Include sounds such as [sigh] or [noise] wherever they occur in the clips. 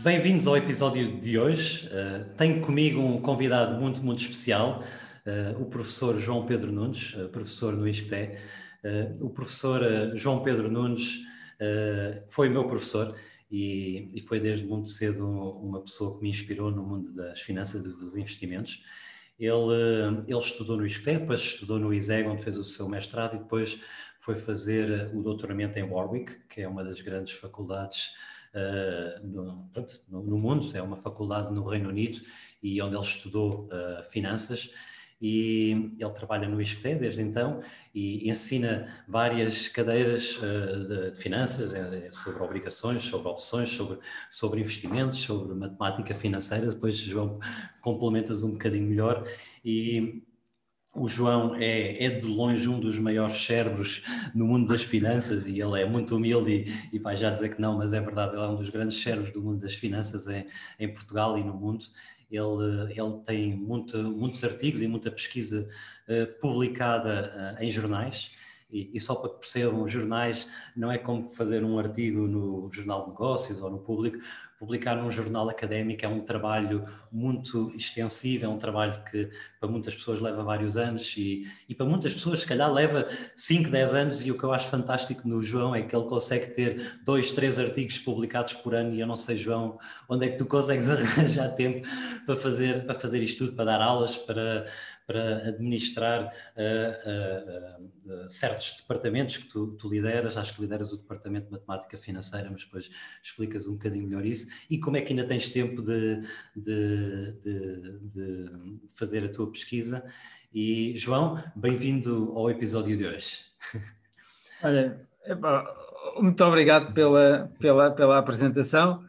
Bem-vindos ao episódio de hoje. Uh, tenho comigo um convidado muito, muito especial, uh, o professor João Pedro Nunes, uh, professor no ISCTE. o professor João Pedro Nunes foi meu professor e, e, foi desde muito cedo uma pessoa que me inspirou no mundo das finanças e dos investimentos. Ele, ele estudou no ISCTE, depois estudou no ISEG, onde fez o seu mestrado e depois foi fazer o doutoramento em Warwick, que é uma das grandes faculdades uh, no, pronto, no, no, mundo, é uma faculdade no Reino Unido e onde ele estudou uh, finanças e ele trabalha no ISCTE desde então e ensina várias cadeiras uh, de, de, finanças é, sobre obrigações, sobre opções, sobre, sobre investimentos, sobre matemática financeira. Depois, João, complementas um bocadinho melhor e o João é, é, de longe um dos maiores cérebros no mundo das finanças e ele é muito humilde e, e, vai já dizer que não, mas é verdade, ele é um dos grandes cérebros do mundo das finanças em, em Portugal e no mundo. Ele, ele tem muito, muitos artigos e muita pesquisa uh, publicada uh, em jornais e, e, só para que percebam, os jornais não é como fazer um artigo no Jornal de Negócios ou no Público. Publicar num jornal académico é um trabalho muito extensivo, é um trabalho que para muitas pessoas leva vários anos e, e para muitas pessoas, se calhar, leva 5, 10 anos. E o que eu acho fantástico no João é que ele consegue ter dois, três artigos publicados por ano. E eu não sei, João, onde é que tu consegues [laughs] arranjar tempo para fazer, para fazer isto tudo, para dar aulas, para para administrar uh, uh, certos departamentos que tu, tu, lideras. Acho que lideras o departamento de matemática financeira, mas depois explicas um bocadinho melhor isso. E como é que ainda tens tempo de, de, de, de fazer a tua pesquisa? E João, bem-vindo ao episódio de hoje. Olha, muito obrigado pela, pela, pela apresentação.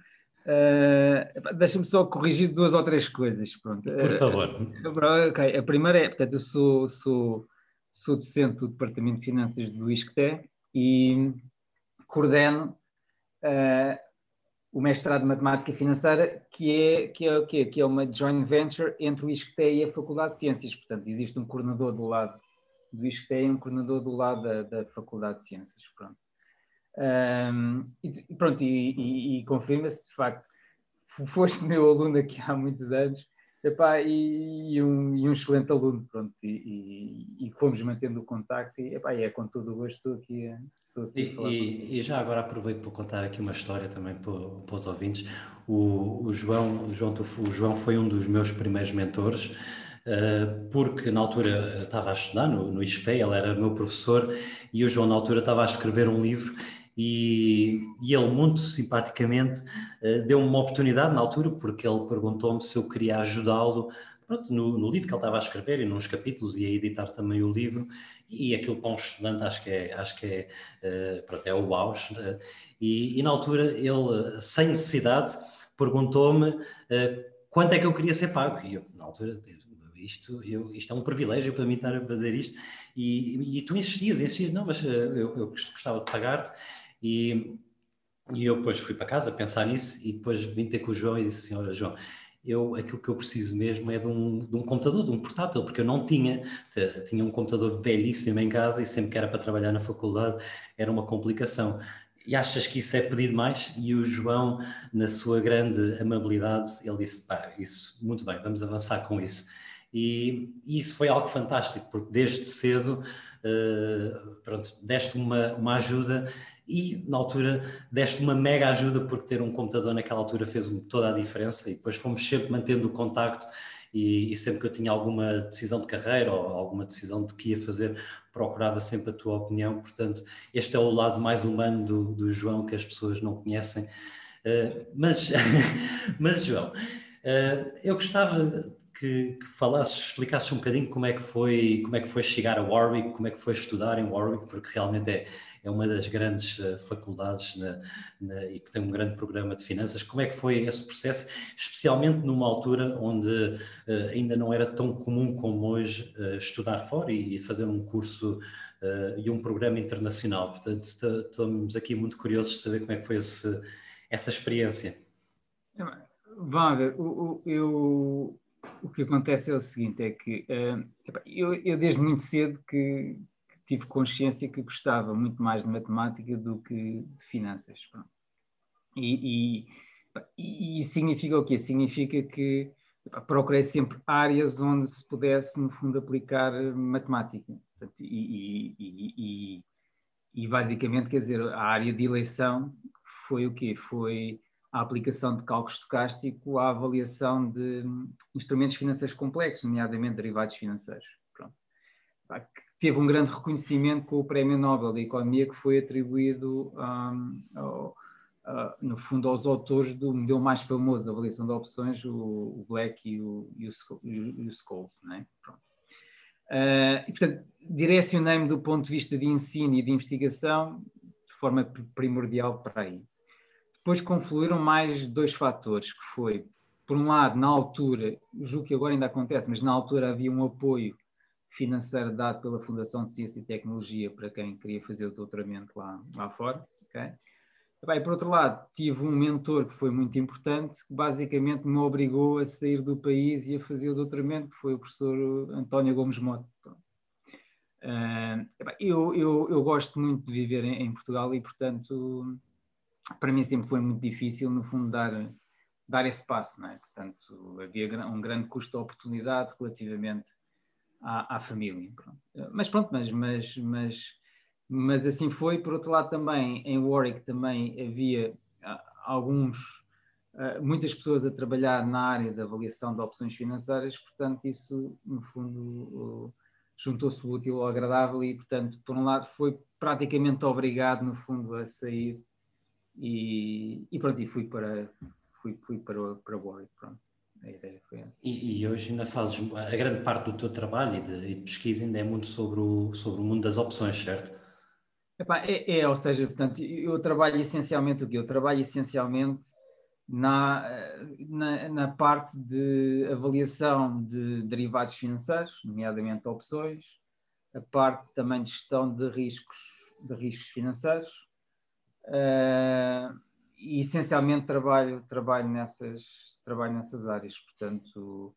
Uh, Deixa-me só corrigir duas ou três coisas. Pronto. Por favor. Uh, okay. A primeira é, portanto, eu sou, sou, sou docente do Departamento de Finanças do ISCTE e coordeno uh, o mestrado de Matemática Financeira, que é, que, é, que, é, que é uma joint venture entre o ISCTE e a Faculdade de Ciências. Portanto, existe um coordenador do lado do ISCTE e um coordenador do lado da, da Faculdade de Ciências. Pronto. Um, e pronto, e, e, e confirma-se de facto, foste [laughs] meu aluno aqui há muitos anos epá, e, e, um, e um excelente aluno, pronto, e, fomos mantendo o contacto e, epá, é com todo o gosto estou aqui, estou aqui e, já agora aproveito para contar aqui uma história também para, para os ouvintes. O, o, João, o, João, o João foi um dos meus primeiros mentores. Uh, porque na altura estava a estudar no, no ISCTE, ele era meu professor e o João na altura estava a escrever um livro e, e ele muito simpaticamente uh, deu-me uma oportunidade na altura, porque ele perguntou-me se eu queria ajudá-lo no, no, livro que ele estava a escrever e nos capítulos e a editar também o livro. E aquilo para um estudante acho que é, acho que é, uh, pronto, é o auge uh, e, e, na altura ele, sem necessidade, perguntou-me uh, quanto é que eu queria ser pago? E eu, na altura, isto, eu, isto é um privilégio para mim estar a fazer isto. E, e tu insistias, insistias, não, mas eu, eu gostava de pagar-te e, e eu depois fui para casa pensar nisso e depois vim ter com o João e disse assim, olha João, eu, aquilo que eu preciso mesmo é de um, de um computador, de um portátil, porque eu não tinha, tinha um computador velhíssimo em casa e sempre que era para trabalhar na faculdade era uma complicação. E achas que isso é pedido mais? E o João, na sua grande amabilidade, ele disse, pá, isso, muito bem, vamos avançar com isso. E, e isso foi algo fantástico, porque desde cedo, uh, pronto, deste uma, uma ajuda e na altura deste uma mega ajuda porque ter um computador naquela altura fez toda a diferença e depois fomos sempre mantendo o contacto e, e, sempre que eu tinha alguma decisão de carreira ou alguma decisão de que ia fazer, procurava sempre a tua opinião. Portanto, este é o lado mais humano do, do João que as pessoas não conhecem. Uh, mas, [laughs] mas, João, uh, eu gostava que, que falasses, explicasses um bocadinho como é que foi, como é que foi chegar a Warwick, como é que foi estudar em Warwick, porque realmente é, é uma das grandes uh, faculdades na, na, e que tem um grande programa de finanças. Como é que foi esse processo, especialmente numa altura onde uh, ainda não era tão comum como hoje uh, estudar fora e, e, fazer um curso e um programa internacional? Portanto, estamos aqui muito curiosos de saber como é que foi esse, essa experiência. O, o, eu, o que acontece é o seguinte, é que eu, eu desde muito cedo que, tive consciência que gostava muito mais de matemática do que de finanças. E, e, e significa o quê? Significa que procurei sempre áreas onde se pudesse, no fundo, aplicar matemática. E, e, e, basicamente, quer dizer, a área de eleição foi o quê? Foi a aplicação de cálculo estocástico à avaliação de instrumentos financeiros complexos, nomeadamente derivados financeiros. Pronto teve um grande reconhecimento com o Prémio Nobel da Economia que foi atribuído, um, ao, no fundo, aos autores do modelo mais famoso da avaliação de opções, o, o Black e o, e o, e o Scholes. Né? Uh, e, portanto, direcionei-me do ponto de vista de ensino e de investigação de forma primordial para aí. Depois confluíram mais dois fatores, que foi, por um lado, na altura, julgo que agora ainda acontece, mas na altura havia um apoio financeiro dado pela Fundação de Ciência e Tecnologia para quem queria fazer o doutoramento lá, lá fora. Okay? Bem, por outro lado, tive um mentor que foi muito importante, que basicamente me obrigou a sair do país e a fazer o doutoramento, que foi o professor António Gomes Mota. Uh, eu, eu, eu, gosto muito de viver em, em, Portugal e, portanto, para mim sempre foi muito difícil, no fundo, dar, dar esse passo. Não é? Portanto, havia um grande custo de oportunidade relativamente à, à família. Pronto. Mas pronto, mas, mas, mas, mas assim foi. Por outro lado, também em Warwick também havia ah, alguns, ah, muitas pessoas a trabalhar na área da avaliação de opções financeiras, portanto, isso no fundo juntou-se o útil ao agradável e, portanto, por um lado foi praticamente obrigado no fundo a sair e, e pronto, e fui para fui, fui para, para Warwick, pronto. A ideia foi essa. E, e, hoje ainda fazes, a grande parte do teu trabalho e de, e de, pesquisa ainda é muito sobre o, sobre o mundo das opções, certo? Epá, é, é, ou seja, portanto, eu trabalho essencialmente o quê? Eu trabalho essencialmente na, na, na, parte de avaliação de derivados financeiros, nomeadamente opções, a parte também de gestão de riscos, de riscos financeiros. Uh, e essencialmente trabalho, trabalho, nessas, trabalho nessas áreas, portanto,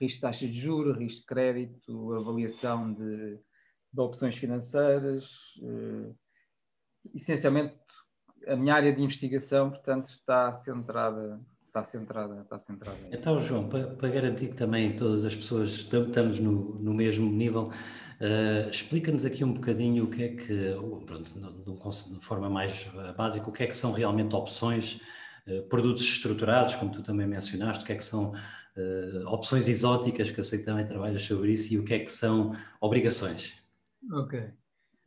risco de taxa de juros, risco de crédito, avaliação de, de opções financeiras, uh, essencialmente a minha área de investigação, portanto, está centrada está centrada, está centrada. Então, João, para, para, garantir que também todas as pessoas estamos no, no mesmo nível, Uh, Explica-nos aqui um bocadinho o que é que, pronto, de forma mais eh, básica, o que é que são realmente opções, uh, produtos estruturados, como tu também mencionaste, o que é que são uh, opções exóticas, que eu sei que também trabalhas sobre isso, e o que é que são obrigações. Ok.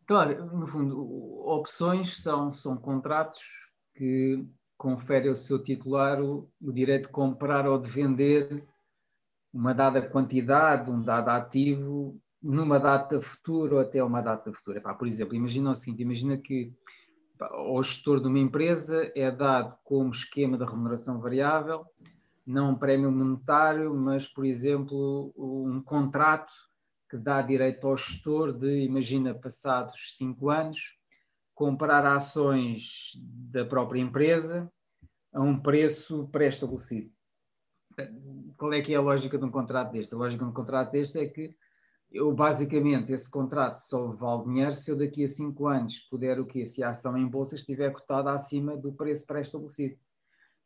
Então, no fundo, opções são, são contratos que conferem ao seu titular o, o direito de comprar ou de vender uma dada quantidade, um dado ativo numa data futura ou até uma data futura. por exemplo, imagina o seguinte: imagina que ao gestor de uma empresa é dado como esquema de remuneração variável, não um prémio monetário, mas, por exemplo, um contrato que dá direito ao gestor de, imagina, passados cinco anos, comprar ações da própria empresa a um preço pré-estabelecido. Qual é que é a lógica de um contrato deste? A lógica de um contrato deste é que eu basicamente esse contrato só vale dinheiro se eu daqui a cinco anos puder o quê? Se a ação em bolsa estiver cotada acima do preço pré-estabelecido.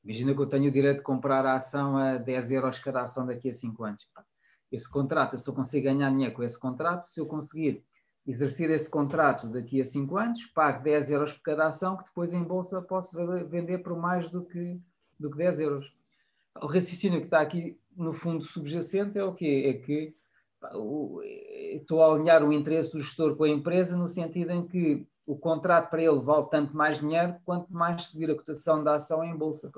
Imagina que eu tenho o direito de comprar a ação a 10 euros cada ação daqui a cinco anos. Esse contrato, eu só consigo ganhar dinheiro com esse contrato se eu conseguir exercer esse contrato daqui a cinco anos, pago 10 euros por cada ação, que depois em bolsa posso vender por mais do que, do que 10 euros. O raciocínio que está aqui no fundo subjacente é o quê? É que estou a alinhar o interesse do gestor com a empresa no sentido em que o contrato para ele vale tanto mais dinheiro quanto mais subir a cotação da ação em bolsa.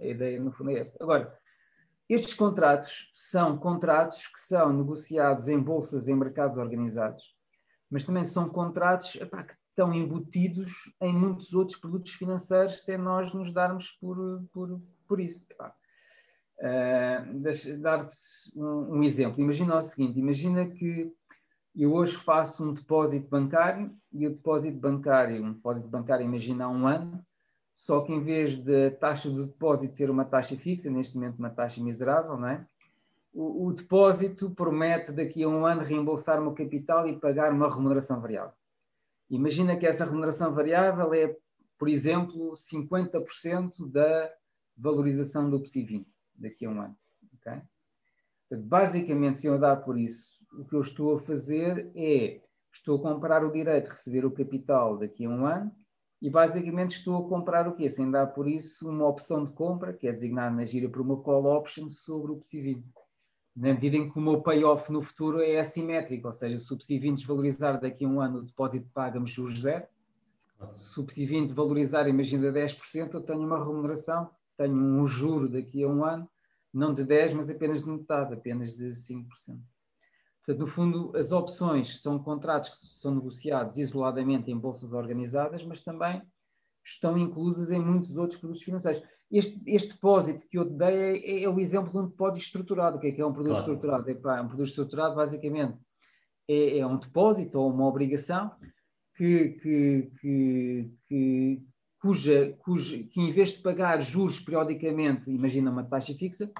A ideia, no fundo, é essa. Agora, estes contratos são contratos que são negociados em bolsas, em mercados organizados, mas também são contratos epá, que estão embutidos em muitos outros produtos financeiros sem nós nos darmos por, por, por isso. Uh, Dar-te um, um, exemplo. Imagina o seguinte: imagina que eu hoje faço um depósito bancário e o depósito bancário, um depósito bancário, imagina há um ano, só que em vez da taxa do depósito ser uma taxa fixa, neste momento uma taxa miserável, não é? O, o depósito promete daqui a um ano reembolsar o capital e pagar uma remuneração variável. Imagina que essa remuneração variável é, por exemplo, 50% da valorização do PSI 20 daqui a um ano. Okay? Basicamente, se eu dar por isso, o que eu estou a fazer é estou a comprar o direito de receber o capital daqui a um ano e basicamente estou a comprar o quê? Sem dar por isso uma opção de compra, que é designada na gira por uma call option sobre o PSI 20 na medida em que o meu payoff no futuro é assimétrico, ou seja, se o PSI 20 desvalorizar daqui a um ano, o depósito paga-me juros zero. Se o PSI 20 valorizar, imagina 10%, eu tenho uma remuneração, tenho um juro daqui a um ano, não de 10%, mas apenas de metade, apenas de 5%. Portanto, no fundo, as opções são contratos que são negociados isoladamente em bolsas organizadas, mas também estão inclusas em muitos outros produtos financeiros. Este, este depósito que eu te dei é, é, o exemplo de um depósito estruturado. O que é que é um produto claro. estruturado? É, um produto estruturado, basicamente, é, é, um depósito ou uma obrigação que, que, que, que, cuja, cuja, que, em vez de pagar juros periodicamente, imagina uma taxa fixa,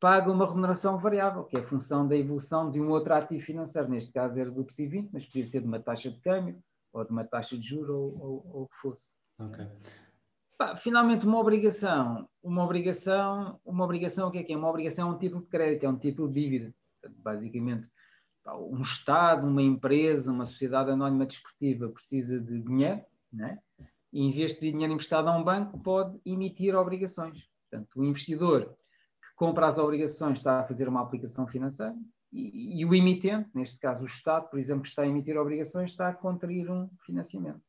paga uma remuneração variável, que é a função da evolução de um outro ativo financeiro. Neste caso era do PSI 20, mas podia ser de uma taxa de câmbio ou de uma taxa de juros ou, ou, ou o que fosse. Ok. Pá, finalmente, uma obrigação. Uma obrigação, uma obrigação, o que é que é? Uma obrigação é um título de crédito, é um título de dívida. Basicamente, pá, um Estado, uma empresa, uma sociedade anónima desportiva precisa de dinheiro, né? Em vez de dinheiro emprestado a um banco, pode emitir obrigações. Portanto, o investidor que compra as obrigações está a fazer uma aplicação financeira e, e o emitente, neste caso o Estado, por exemplo, que está a emitir obrigações, está a contrair um financiamento.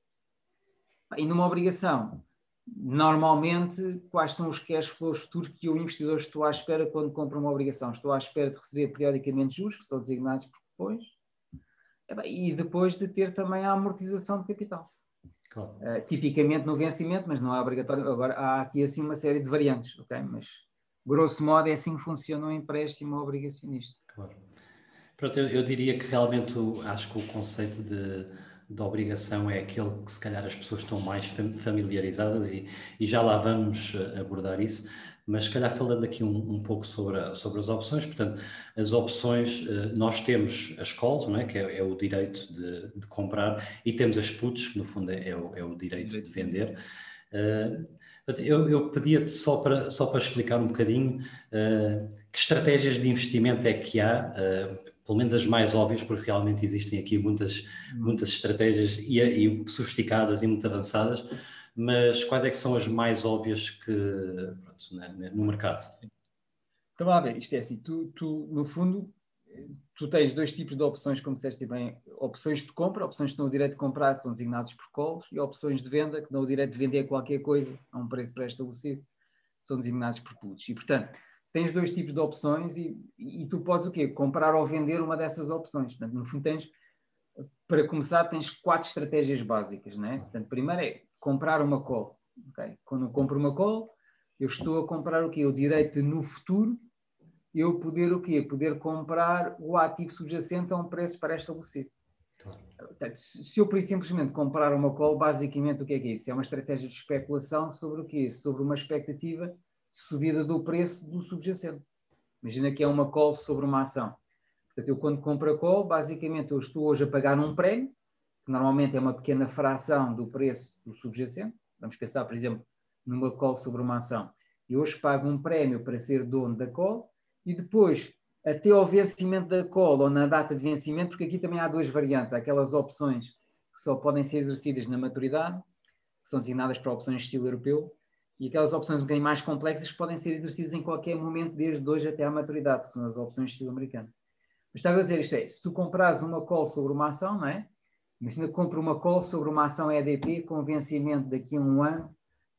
E numa obrigação, normalmente, quais são os cash flows futuros que o investidor estou à espera quando compra uma obrigação? Estou à espera de receber periodicamente juros, que são designados por cupons, e depois de ter também a amortização de capital. Claro. Uh, tipicamente no vencimento, mas não é obrigatório. Agora, há aqui assim uma série de variantes, ok? Mas, grosso modo, é assim que funciona o um empréstimo obrigacionista. Claro. Pronto, eu, eu diria que realmente acho que o conceito de da obrigação é aquele que se calhar as pessoas estão mais familiarizadas e, e já lá vamos eh, abordar isso, mas se calhar falando aqui um, um pouco sobre, a, sobre as opções, portanto, as opções, eh, nós temos as calls, não é? que é, é o direito de, de, comprar, e temos as puts, que no fundo é, é, o, é o, direito de vender. Uh, eu, eu pedia-te só para, só para explicar um bocadinho uh, que estratégias de investimento é que há, pelo menos as mais óbvias, porque realmente existem aqui muitas, muitas estratégias e, e, sofisticadas e muito avançadas, mas quais é que são as mais óbvias que, pronto, né, no mercado? Então, a ver, isto é assim, tu, tu, no fundo, tu tens dois tipos de opções, como disseste bem, opções de compra, opções que dão o direito de comprar são designados por calls, e opções de venda, que dão o direito de vender qualquer coisa a um preço pré-estabelecido, são designados por puts. E, portanto, tens dois tipos de opções e, e, tu podes o quê? Comprar ou vender uma dessas opções. Portanto, no fundo tens, para começar, tens quatro estratégias básicas, né? Portanto, primeiro é comprar uma call. Okay? Quando eu compro uma call, eu estou a comprar o quê? O direito de, no futuro, eu poder o quê? Poder comprar o ativo subjacente a um preço pré-estabelecido. Portanto, se eu, por simplesmente, comprar uma call, basicamente o que é que é isso? É uma estratégia de especulação sobre o quê? Sobre uma expectativa subida do preço do subjacente. Imagina que é uma call sobre uma ação. Portanto, eu quando compro a call, basicamente eu estou hoje a pagar um prémio, que normalmente é uma pequena fração do preço do subjacente. Vamos pensar, por exemplo, numa call sobre uma ação. E hoje pago um prémio para ser dono da call e depois, até ao vencimento da call ou na data de vencimento, porque aqui também há duas variantes. Há aquelas opções que só podem ser exercidas na maturidade, que são designadas para opções de estilo europeu, e aquelas opções um bocadinho mais complexas podem ser exercidas em qualquer momento, desde hoje até à maturidade, que são as opções estilo americano. Mas estava a dizer isto é, se tu compras uma call sobre uma ação, não é? Imagina que compra uma call sobre uma ação EDP com vencimento daqui a um ano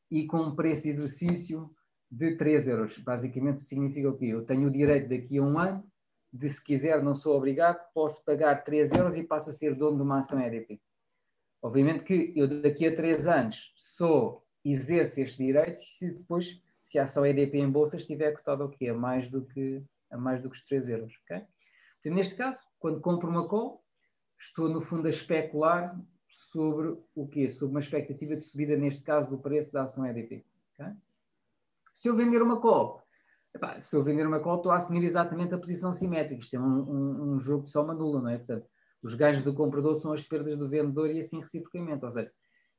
e com um preço de exercício de 3 euros. Basicamente significa o quê? Eu tenho o direito daqui a um ano de, se quiser, não sou obrigado, posso pagar 3 euros e passo a ser dono de uma ação EDP. Obviamente que eu daqui a 3 anos sou, exerço este direito se depois, se a ação EDP em bolsa estiver cotada o quê? A mais do que, a mais do que os 3 euros. Okay? Então, neste caso, quando compro uma call, estou no fundo a especular sobre o quê? Sobre uma expectativa de subida, neste caso, do preço da ação EDP. Okay? Se eu vender uma call, epá, se eu vender uma call, estou a assumir exatamente a posição simétrica. Isto é um, um, um jogo de soma nula, não é? Portanto, os ganhos do comprador são as perdas do vendedor e assim reciprocamente. Ou seja,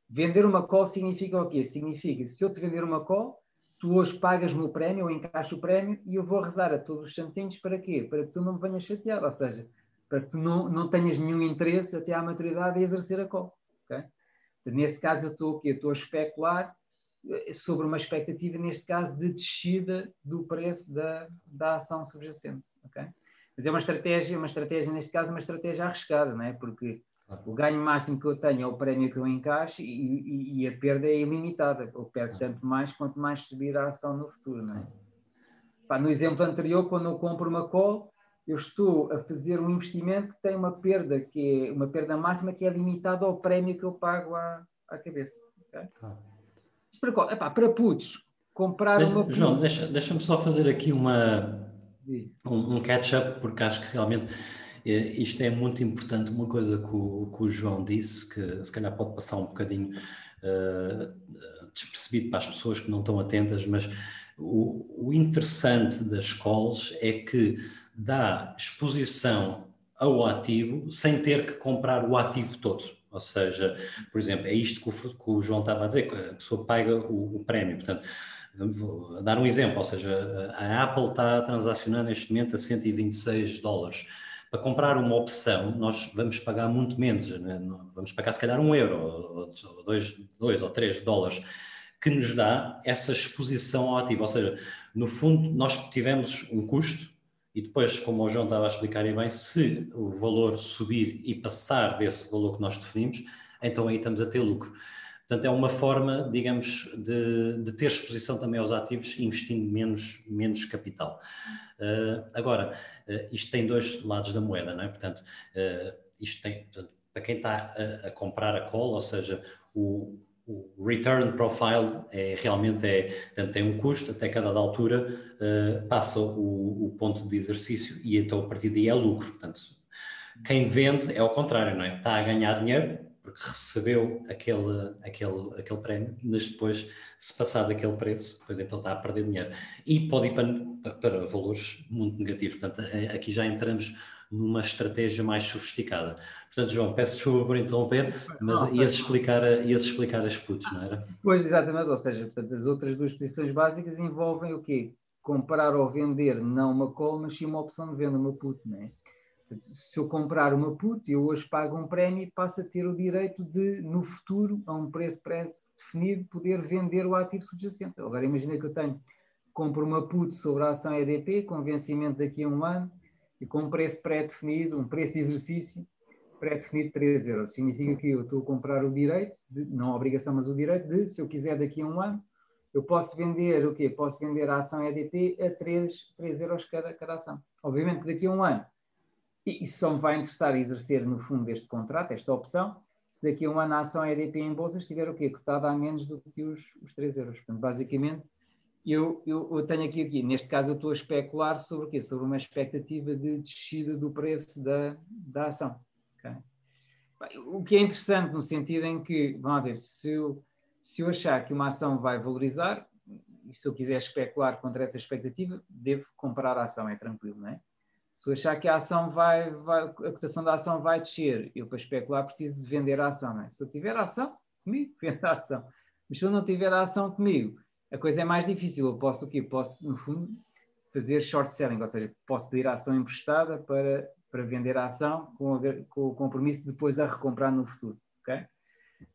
vender uma call significa o quê? Significa, se eu te vender uma call, tu hoje pagas-me o prémio, ou encaixo o prémio, e eu vou rezar a todos os santinhos para quê? Para que tu não me venhas chatear. Ou seja, para que tu não, não tenhas nenhum interesse até à maturidade em exercer a call. Okay? Nesse caso, eu estou, estou a especular eh, sobre uma expectativa, neste caso, de descida do preço da, da ação subjacente. Okay? Mas é uma estratégia, uma estratégia, neste caso, uma estratégia arriscada, não é? porque o ganho máximo que eu tenho é o prémio que eu encaixo e, e, e a perda é ilimitada. Eu perco tanto mais quanto mais subir a ação no futuro. Não é? Pá, no exemplo anterior, quando eu compro uma call, eu estou a fazer um investimento que tem uma perda que é uma perda máxima que é limitada ao prémio que eu pago à, à cabeça. Okay? Ah. Para, epá, para putos, comprar deixa, uma. João, deixa-me deixa só fazer aqui uma, um, um catch-up, porque acho que realmente é, isto é muito importante. Uma coisa que o, que o, João disse, que se calhar pode passar um bocadinho uh, despercebido para as pessoas que não estão atentas, mas o, o interessante das calls é que dá exposição ao ativo sem ter que comprar o ativo todo. Ou seja, por exemplo, é isto que o, que o João estava a dizer, que a pessoa paga o, o prémio. Portanto, vamos dar um exemplo, ou seja, a Apple está a transacionar neste momento a 126 dólares. Para comprar uma opção, nós vamos pagar muito menos, né? vamos pagar se calhar um euro, ou dois, dois ou três dólares, que nos dá essa exposição ao ativo. Ou seja, no fundo, nós tivemos um custo e depois, como o João estava a explicar bem, se o valor subir e passar desse valor que nós definimos, então aí estamos a ter lucro. Portanto, é uma forma, digamos, de, de ter exposição também aos ativos, investindo menos, menos capital. Uh, agora, uh, isto tem dois lados da moeda, não é? Portanto, uh, isto tem, portanto, para quem está a, a, comprar a call, ou seja, o, o return profile é, realmente é, portanto, tem um custo, até cada altura uh, passa o, o, ponto de exercício e então a partir daí é lucro. Portanto, quem vende é ao contrário, não é? Está a ganhar dinheiro porque recebeu aquele, aquele, aquele prémio, mas depois, se passar daquele preço, depois então está a perder dinheiro. E pode ir para, para valores muito negativos. Portanto, aqui já entramos numa estratégia mais sofisticada. Portanto, João, peço desculpa por interromper, mas não, ias, explicar, ias explicar as putos, não era? Pois, exatamente, ou seja, portanto, as outras duas posições básicas envolvem o quê? Comprar ou vender não uma call, mas sim uma opção de venda, uma put, não é? Se eu comprar uma put, eu hoje pago um prémio e passo a ter o direito de, no futuro, a um preço pré-definido, poder vender o ativo subjacente. Agora, imagina que eu tenho, compro uma put sobre a ação EDP, com vencimento daqui a um ano, e com um preço pré-definido, um preço de exercício pré-definido de 3 euros. Significa que eu estou a comprar o direito, de, não a obrigação, mas o direito de, se eu quiser daqui a um ano, eu posso vender o quê? Posso vender a ação EDP a 3, 3 euros cada, cada ação. Obviamente que daqui a um ano, e isso só me vai interessar exercer no fundo este contrato, esta opção, se daqui a um ano a ação EDP em bolsa estiver o quê? Cotada a menos do que os, os 3 euros. Portanto, basicamente, eu, eu, eu, tenho aqui, aqui, neste caso eu estou a especular sobre o quê? Sobre uma expectativa de descida do preço da, da ação. Okay? O que é interessante no sentido em que, vamos ver, se eu, se eu achar que uma ação vai valorizar, e se eu quiser especular contra essa expectativa, devo comprar a ação, é tranquilo, não é? Se eu achar que a ação vai, vai, a cotação da ação vai descer, eu para especular preciso de vender a ação, não é? Se eu tiver a ação, comigo, [laughs] vendo a ação. Mas se eu não tiver a ação comigo, a coisa é mais difícil. Eu posso o quê? Posso, no fundo, fazer short selling, ou seja, posso pedir a ação emprestada para, para vender a ação com, a, com o compromisso de depois a recomprar no futuro. Okay?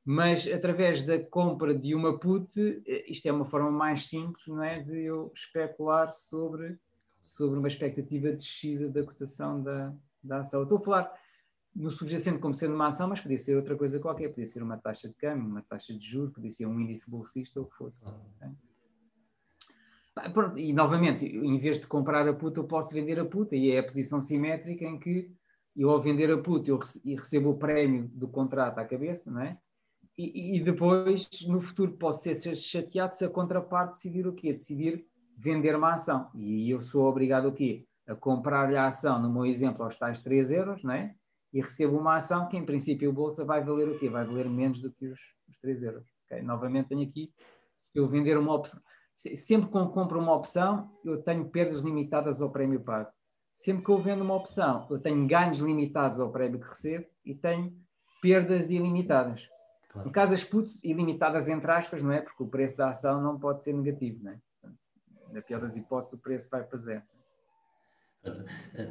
Mas através da compra de uma put, isto é uma forma mais simples não é, de eu especular sobre, sobre uma expectativa de descida da cotação da, da ação. Eu estou a falar no subjacente como sendo uma ação, mas podia ser outra coisa qualquer, podia ser uma taxa de câmbio, uma taxa de juros, podia ser um índice bolsista ou o que fosse. Okay? E novamente, em vez de comprar a puta, eu posso vender a puta, e é a posição simétrica em que eu, ao vender a puta, eu recebo o prémio do contrato à cabeça, não é? E, e depois, no futuro, posso ser chateado se a contraparte decidir o quê? Decidir vender uma ação. E eu sou obrigado o quê? A comprar-lhe a ação, no meu exemplo, aos tais 3 euros, não é? E recebo uma ação que, em princípio, a bolsa vai valer o quê? Vai valer menos do que os, os 3 euros. Okay? Novamente, tenho aqui, se eu vender uma opção, sempre que eu compro uma opção, eu tenho perdas limitadas ao prémio pago. Sempre que eu vendo uma opção, eu tenho ganhos limitados ao prémio que recebo e tenho perdas ilimitadas. Claro. No caso, as puts ilimitadas entre aspas, não é? Porque o preço da ação não pode ser negativo, não é? Portanto, na pior das hipóteses, o preço vai para zero.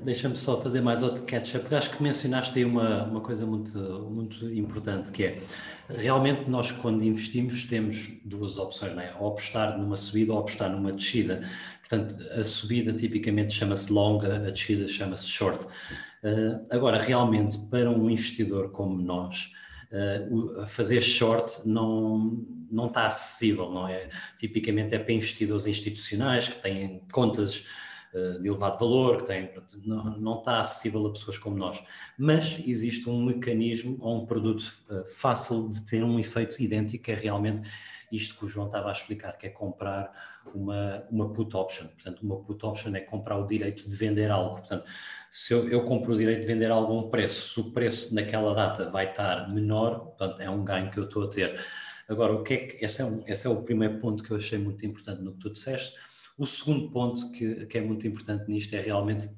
Deixa-me só fazer mais outro catch-up, porque acho que mencionaste aí uma, uma coisa muito, muito importante, que é, realmente nós quando investimos temos duas opções, não é? Ou apostar numa subida ou apostar numa descida. Portanto, a subida tipicamente chama-se long, a descida chama-se short. Uh, agora, realmente, para um investidor como nós, uh, fazer short não, não está acessível, não é? Tipicamente é para investidores institucionais que têm contas eh, de elevado valor, que tem, não, não está acessível a pessoas como nós. Mas existe um mecanismo ou um produto uh, fácil de ter um efeito idêntico, que é realmente isto que o João estava a explicar, que é comprar uma, uma put option. Portanto, uma put option é comprar o direito de vender algo. Portanto, se eu, eu compro o direito de vender algo a um preço, se o preço naquela data vai estar menor, portanto, é um ganho que eu estou a ter. Agora, o que é que, esse é, um, esse é o primeiro ponto que eu achei muito importante no que tu disseste, o segundo ponto que, que é muito importante nisto é realmente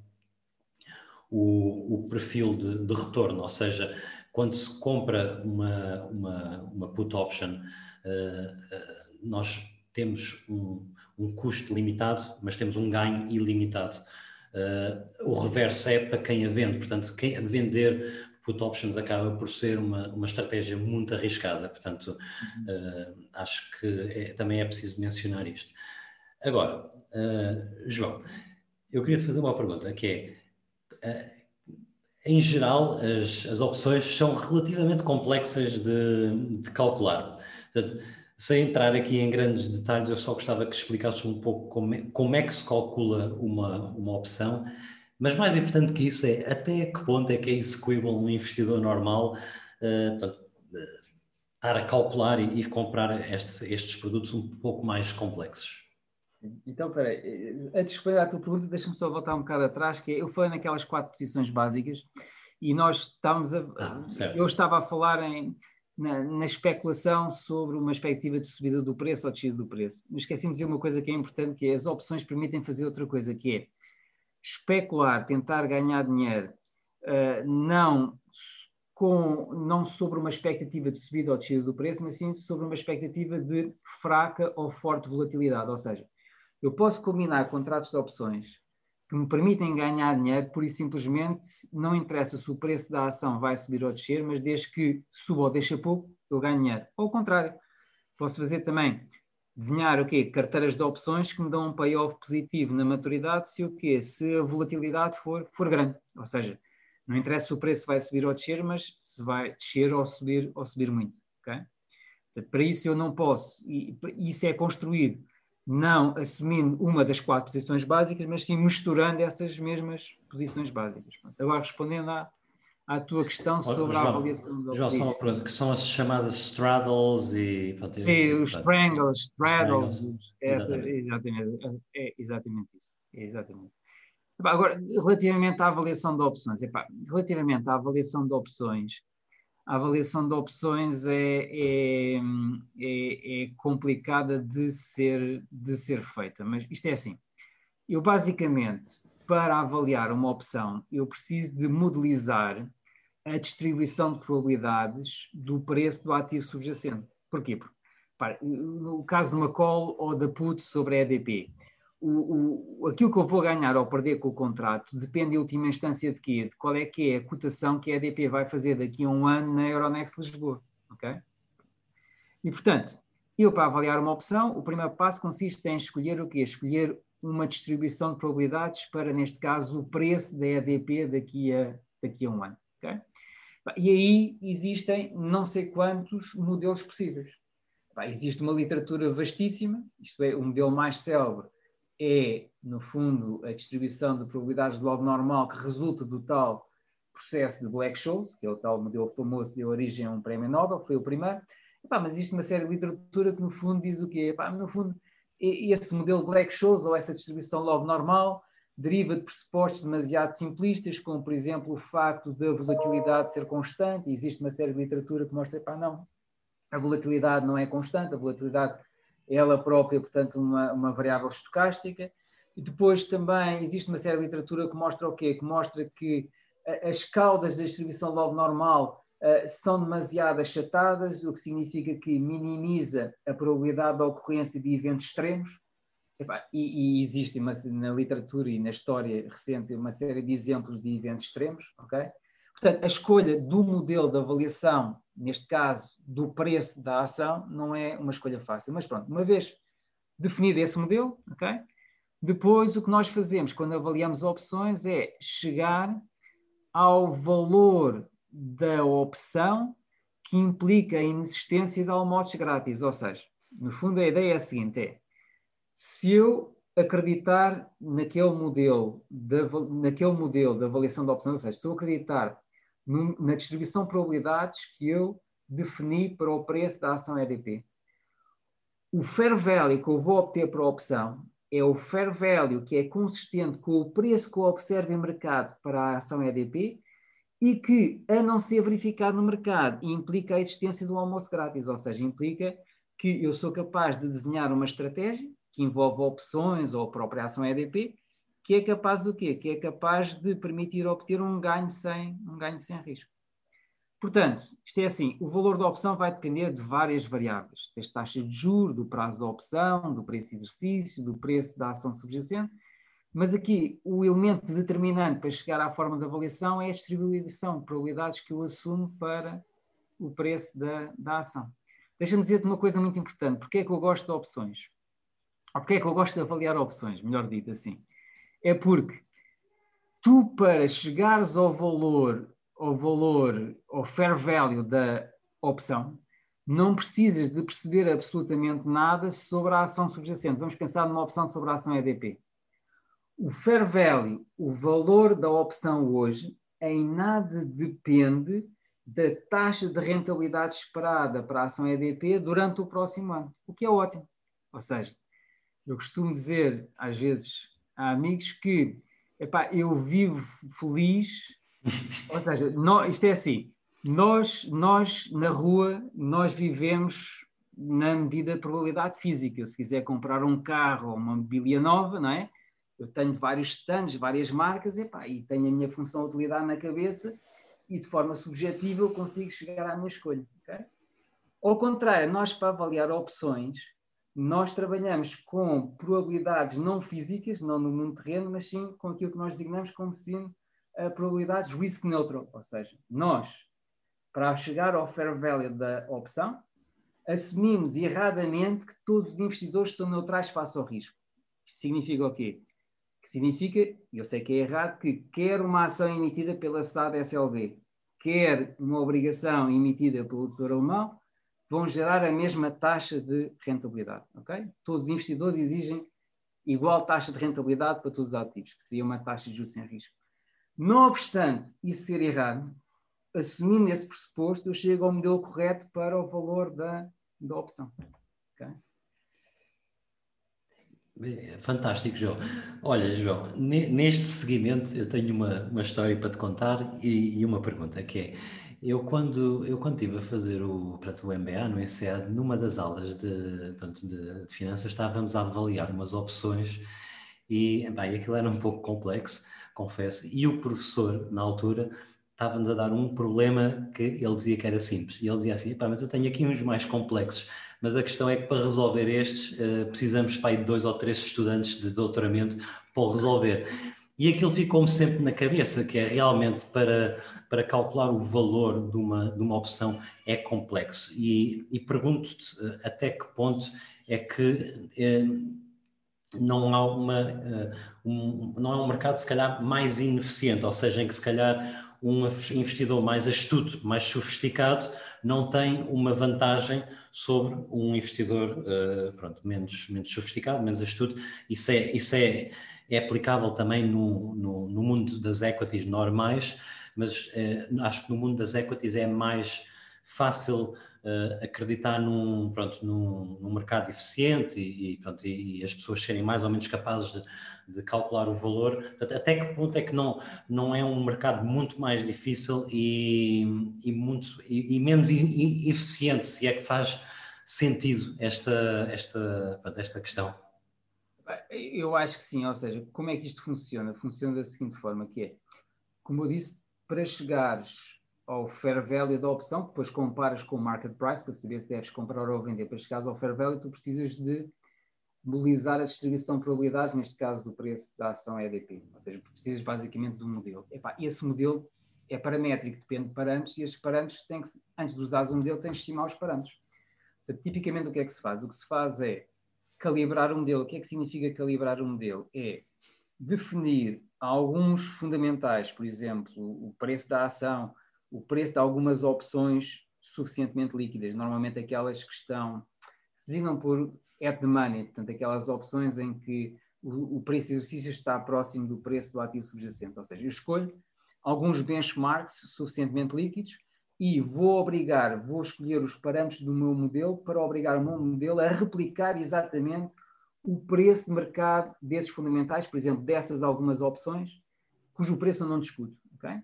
o, o perfil de, de, retorno, ou seja, quando se compra uma, uma, uma put option, uh, uh, nós temos um, um, custo limitado, mas temos um ganho ilimitado. Uh, o reverso é para quem a vende, portanto, quem a vender put options acaba por ser uma, uma estratégia muito arriscada, portanto, uhum. acho que é, também é preciso mencionar isto. Agora, uh, João, eu queria te fazer uma pergunta, que é, uh, em geral, as, as opções são relativamente complexas de, de calcular. Portanto, sem entrar aqui em grandes detalhes, eu só gostava que explicasses um pouco como é, como é que se calcula uma, uma opção, mas mais importante que isso é até que ponto é que é execuível um investidor normal uh, portanto, estar a calcular e, e comprar estes produtos um pouco mais complexos. Então, peraí, eh, antes de responder à tua pergunta, deixa-me só voltar um bocado atrás, que é, eu falei naquelas quatro posições básicas e nós estávamos a. Ah, eu estava a falar em, na, na, especulação sobre uma expectativa de subida do preço ou descida do preço. Mas esquecemos de uma coisa que é importante, que é as opções permitem fazer outra coisa, que é especular, tentar ganhar dinheiro, uh, não com, não sobre uma expectativa de subida ou descida do preço, mas sim sobre uma expectativa de fraca ou forte volatilidade. Ou seja, eu posso combinar contratos de opções que me permitem ganhar dinheiro, por e simplesmente não interessa se o preço da ação vai subir ou descer, mas desde que suba ou deixa pouco, eu ganho dinheiro. Ou ao contrário, posso fazer também desenhar o quê? Carteiras de opções que me dão um payoff positivo na maturidade se o quê? Se a volatilidade for, for grande. Ou seja, não interessa se o preço vai subir ou descer, mas se vai descer ou subir ou subir muito. Okay? para isso eu não posso, e isso é construído não assumindo uma das quatro posições básicas, mas sim misturando essas mesmas posições básicas. Agora, respondendo à, à tua questão sobre João, a avaliação do João, só uma que são as chamadas straddles e... Pronto, sim, os strangles, straddles, é, exatamente. exatamente, é exatamente isso. É exatamente. Agora, relativamente à avaliação de opções, epá, relativamente à avaliação de opções, a avaliação de opções é, é, é, é, complicada de ser, de ser feita, mas isto é assim. Eu basicamente, para avaliar uma opção, eu preciso de modelizar a distribuição de probabilidades do preço do ativo subjacente. Porquê? Porque, para, no caso de uma call ou da put sobre a EDP, o, o, aquilo que eu vou ganhar ou perder com o contrato depende em última instância de quê? De qual é que é a cotação que a EDP vai fazer daqui a um ano na Euronext Lisboa, ok? E, portanto, eu para avaliar uma opção, o primeiro passo consiste em escolher o quê? Escolher uma distribuição de probabilidades para, neste caso, o preço da EDP daqui a, daqui a um ano, ok? E aí existem não sei quantos modelos possíveis. Existe uma literatura vastíssima, isto é, o modelo mais célebre é, no fundo, a distribuição de probabilidades de logo normal que resulta do tal processo de Black-Scholes, que é o tal modelo famoso que deu origem a um prémio Nobel, foi o primeiro. Epá, mas existe uma série de literatura que, no fundo, diz o quê? Epá, no fundo, esse modelo Black-Scholes, ou essa distribuição logo normal, deriva de pressupostos demasiado simplistas, como, por exemplo, o facto da volatilidade ser constante. Existe uma série de literatura que mostra, epá, não, a volatilidade não é constante, a volatilidade é ela própria, portanto, uma, uma variável estocástica. E depois também existe uma série de literatura que mostra o quê? Que mostra que as caudas da distribuição logo normal uh, são demasiado achatadas, o que significa que minimiza a probabilidade da ocorrência de eventos extremos. e, e, existe uma, na literatura e na história recente uma série de exemplos de eventos extremos, ok? Portanto, a escolha do modelo de avaliação, neste caso do preço da ação, não é uma escolha fácil. Mas pronto, uma vez definido esse modelo, ok? Depois o que nós fazemos quando avaliamos opções é chegar ao valor da opção que implica a inexistência de almoços grátis. Ou seja, no fundo a ideia é a seguinte: é se eu acreditar naquele modelo de, naquele modelo de avaliação da opção, ou seja, se eu acreditar na distribuição de probabilidades que eu defini para o preço da ação EDP, o fair value que eu vou obter para a opção é o fair value que é consistente com o preço que eu observo em mercado para a ação EDP e que, a não ser verificado no mercado, implica a existência do almoço grátis, ou seja, implica que eu sou capaz de desenhar uma estratégia que envolve opções ou a própria ação EDP, que é capaz do quê? Que é capaz de permitir obter um ganho sem, um ganho sem risco. Portanto, isto é assim, o valor da opção vai depender de várias variáveis, das taxas de juros, do prazo da opção, do preço de exercício, do preço da ação subjacente, mas aqui o elemento determinante para chegar à forma de avaliação é a distribuição de probabilidades que eu assumo para o preço da, da ação. Deixa-me dizer-te uma coisa muito importante, porque é que eu gosto de opções? Ou porque é que eu gosto de avaliar opções, melhor dito assim? É porque tu para chegares ao valor ao valor, ao fair value da opção, não precisas de perceber absolutamente nada sobre a ação subjacente. Vamos pensar numa opção sobre a ação EDP. O fair value, o valor da opção hoje, em nada depende da taxa de rentabilidade esperada para a ação EDP durante o próximo ano, o que é ótimo. Ou seja, eu costumo dizer às vezes a amigos que epá, eu vivo feliz [laughs] ou seja, nós, isto é assim, nós, nós na rua, nós vivemos na medida de probabilidade física. Se quiser comprar um carro ou uma mobília nova, não é? Eu tenho vários stands, várias marcas, epá, e tenho a minha função de utilidade na cabeça e de forma subjetiva eu consigo chegar à minha escolha. Okay? Ao contrário, nós para avaliar opções, nós trabalhamos com probabilidades não físicas, não no mundo terreno, mas sim com aquilo que nós designamos como sendo a probabilidades risk neutral, ou seja, nós, para chegar ao fair value da opção, assumimos erradamente que todos os investidores são neutrais face ao risco. Isto significa o quê? Que significa, e eu sei que é errado, que quer uma ação emitida pela SAD SLB, quer uma obrigação emitida pelo Tesouro Alemão, vão gerar a mesma taxa de rentabilidade. Okay? Todos os investidores exigem igual taxa de rentabilidade para todos os ativos, que seria uma taxa de juros sem risco. Não obstante isso ser errado, assumindo esse pressuposto, eu chego ao modelo correto para o valor da, da opção. Okay? Fantástico, João. Olha, João, neste seguimento eu tenho uma, uma história para te contar e, e, uma pergunta, que é, eu quando, eu quando estive a fazer o, portanto, o MBA no ECED, numa das aulas de, portanto, de, de finanças, estávamos a avaliar umas opções e, bem, aquilo era um pouco complexo, confesso, e o professor, na altura, estava-nos a dar um problema que ele dizia que era simples. E ele dizia assim: mas eu tenho aqui uns mais complexos, mas a questão é que para resolver estes uh, precisamos de dois ou três estudantes de doutoramento para resolver. E aquilo ficou-me sempre na cabeça, que é realmente para, para calcular o valor de uma, de uma opção é complexo. E, e pergunto-te uh, até que ponto é que. Uh, não há uma, uh, um, não é um mercado se calhar mais ineficiente, ou seja, em que se calhar um investidor mais astuto, mais sofisticado, não tem uma vantagem sobre um investidor pronto, menos, menos sofisticado, menos astuto. Isso é, isso é, é aplicável também no, no, no mundo das equities normais, mas uh, acho que no mundo das equities é mais fácil uh, acreditar num, pronto, num, num mercado eficiente e, e, pronto, e, e, as pessoas serem mais ou menos capazes de, de calcular o valor. Até que ponto é que não, não é um mercado muito mais difícil e, e muito, e menos eficiente, se é que faz sentido esta, esta, esta questão? Eu acho que sim, ou seja, como é que isto funciona? Funciona da seguinte forma, que é, como eu disse, para chegares ao fair value da opção, depois comparas com o market price para saber se deves comprar ou vender. Para chegares ao fair value, tu precisas de mobilizar a distribuição de probabilidades, neste caso do preço da ação EDP. Ou seja, precisas basicamente de um modelo. Epá, esse modelo é paramétrico, depende de parâmetros, e esses parâmetros, têm que, antes de usares o modelo, tens de estimar os parâmetros. Tipicamente, o que é que se faz? O que se faz é calibrar um modelo. O que é que significa calibrar um modelo? É definir alguns fundamentais, por exemplo, o preço da ação, o preço de algumas opções suficientemente líquidas, normalmente aquelas que estão, se designam por at the money, portanto, aquelas opções em que o, o preço de exercício está próximo do preço do ativo subjacente. Ou seja, eu escolho alguns benchmarks suficientemente líquidos e vou obrigar, vou escolher os parâmetros do meu modelo para obrigar o meu modelo a replicar exatamente o preço de mercado desses fundamentais, por exemplo, dessas algumas opções, cujo preço eu não discuto. Okay?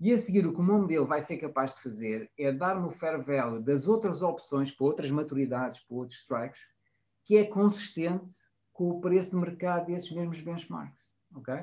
E a seguir, o que o meu modelo vai ser capaz de fazer é dar-me o fair value das outras opções, para outras maturidades, para outros strikes, que é consistente com o preço de mercado desses mesmos benchmarks. Ok?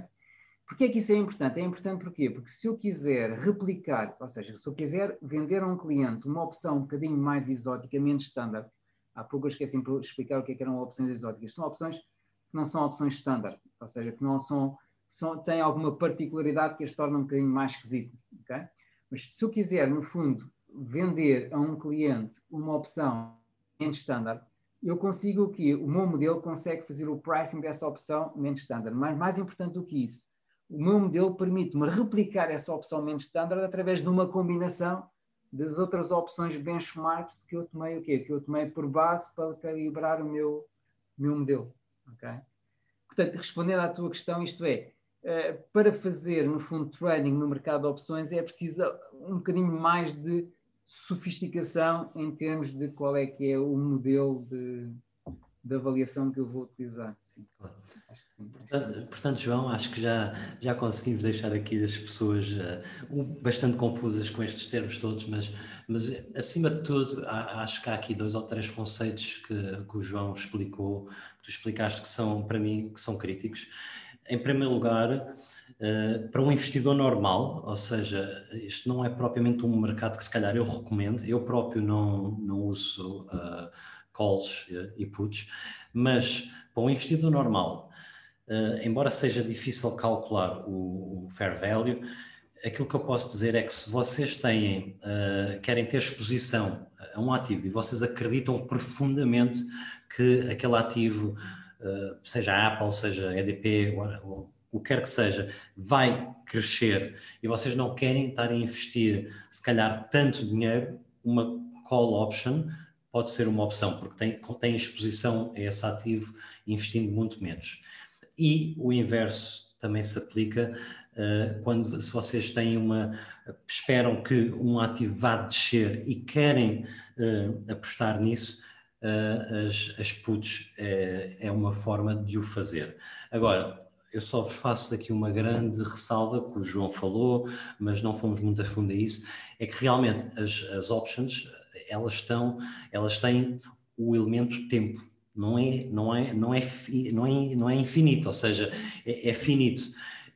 Porquê é que isso é importante? É importante porquê? Porque se eu quiser replicar, ou seja, se eu quiser vender a um cliente uma opção um bocadinho mais exótica, menos standard, há pouco eu esqueci de explicar o que, é que eram opções exóticas. São opções que não são opções standard, ou seja, que não são, são têm alguma particularidade que as torna um bocadinho mais esquisito. Okay? Mas se eu quiser, no fundo, vender a um cliente uma opção menos standard, eu consigo o quê? O meu modelo consegue fazer o pricing dessa opção menos standard. Mas mais importante do que isso, o meu modelo permite-me replicar essa opção menos standard através de uma combinação das outras opções benchmarks que eu tomei o quê? Que eu tomei por base para calibrar o meu, meu modelo. Okay? Portanto, respondendo à tua questão, isto é, uh, para fazer, no fundo, trading no mercado de opções é preciso um bocadinho mais de sofisticação em termos de qual é que é o modelo de, de avaliação que eu vou utilizar. Sim, claro. Acho que sim. Portanto, portanto, João, acho que já, já conseguimos deixar aqui as pessoas uh, bastante confusas com estes termos todos, mas, mas acima de tudo, há, acho que há aqui dois ou três conceitos que, que o João explicou, que tu explicaste que são, para mim, que são críticos. Em primeiro lugar, Uh, para um investidor normal, ou seja, isto não é propriamente um mercado que se calhar eu recomendo, eu próprio não, não uso uh, calls e puts, mas para um investidor normal, uh, embora seja difícil calcular o, o, fair value, aquilo que eu posso dizer é que se vocês têm, querem ter exposição a um ativo e vocês acreditam profundamente que aquele ativo, seja a Apple, seja EDP, ou, o que quer que seja, vai crescer e vocês não querem estar a investir, se calhar, tanto dinheiro, uma call option pode ser uma opção, porque tem, tem exposição a esse ativo investindo muito menos. E o inverso também se aplica uh, quando se vocês têm uma esperam que um ativo vá descer e querem uh, apostar nisso, uh, as, as puts é, é uma forma de o fazer. Agora, eu só vos faço aqui uma grande ressalva que o João falou, mas não fomos muito a fundo a isso, é que realmente as, as options, elas estão, elas têm o elemento tempo, não é, não é, não é, não é, não é infinito, ou seja, é, é finito.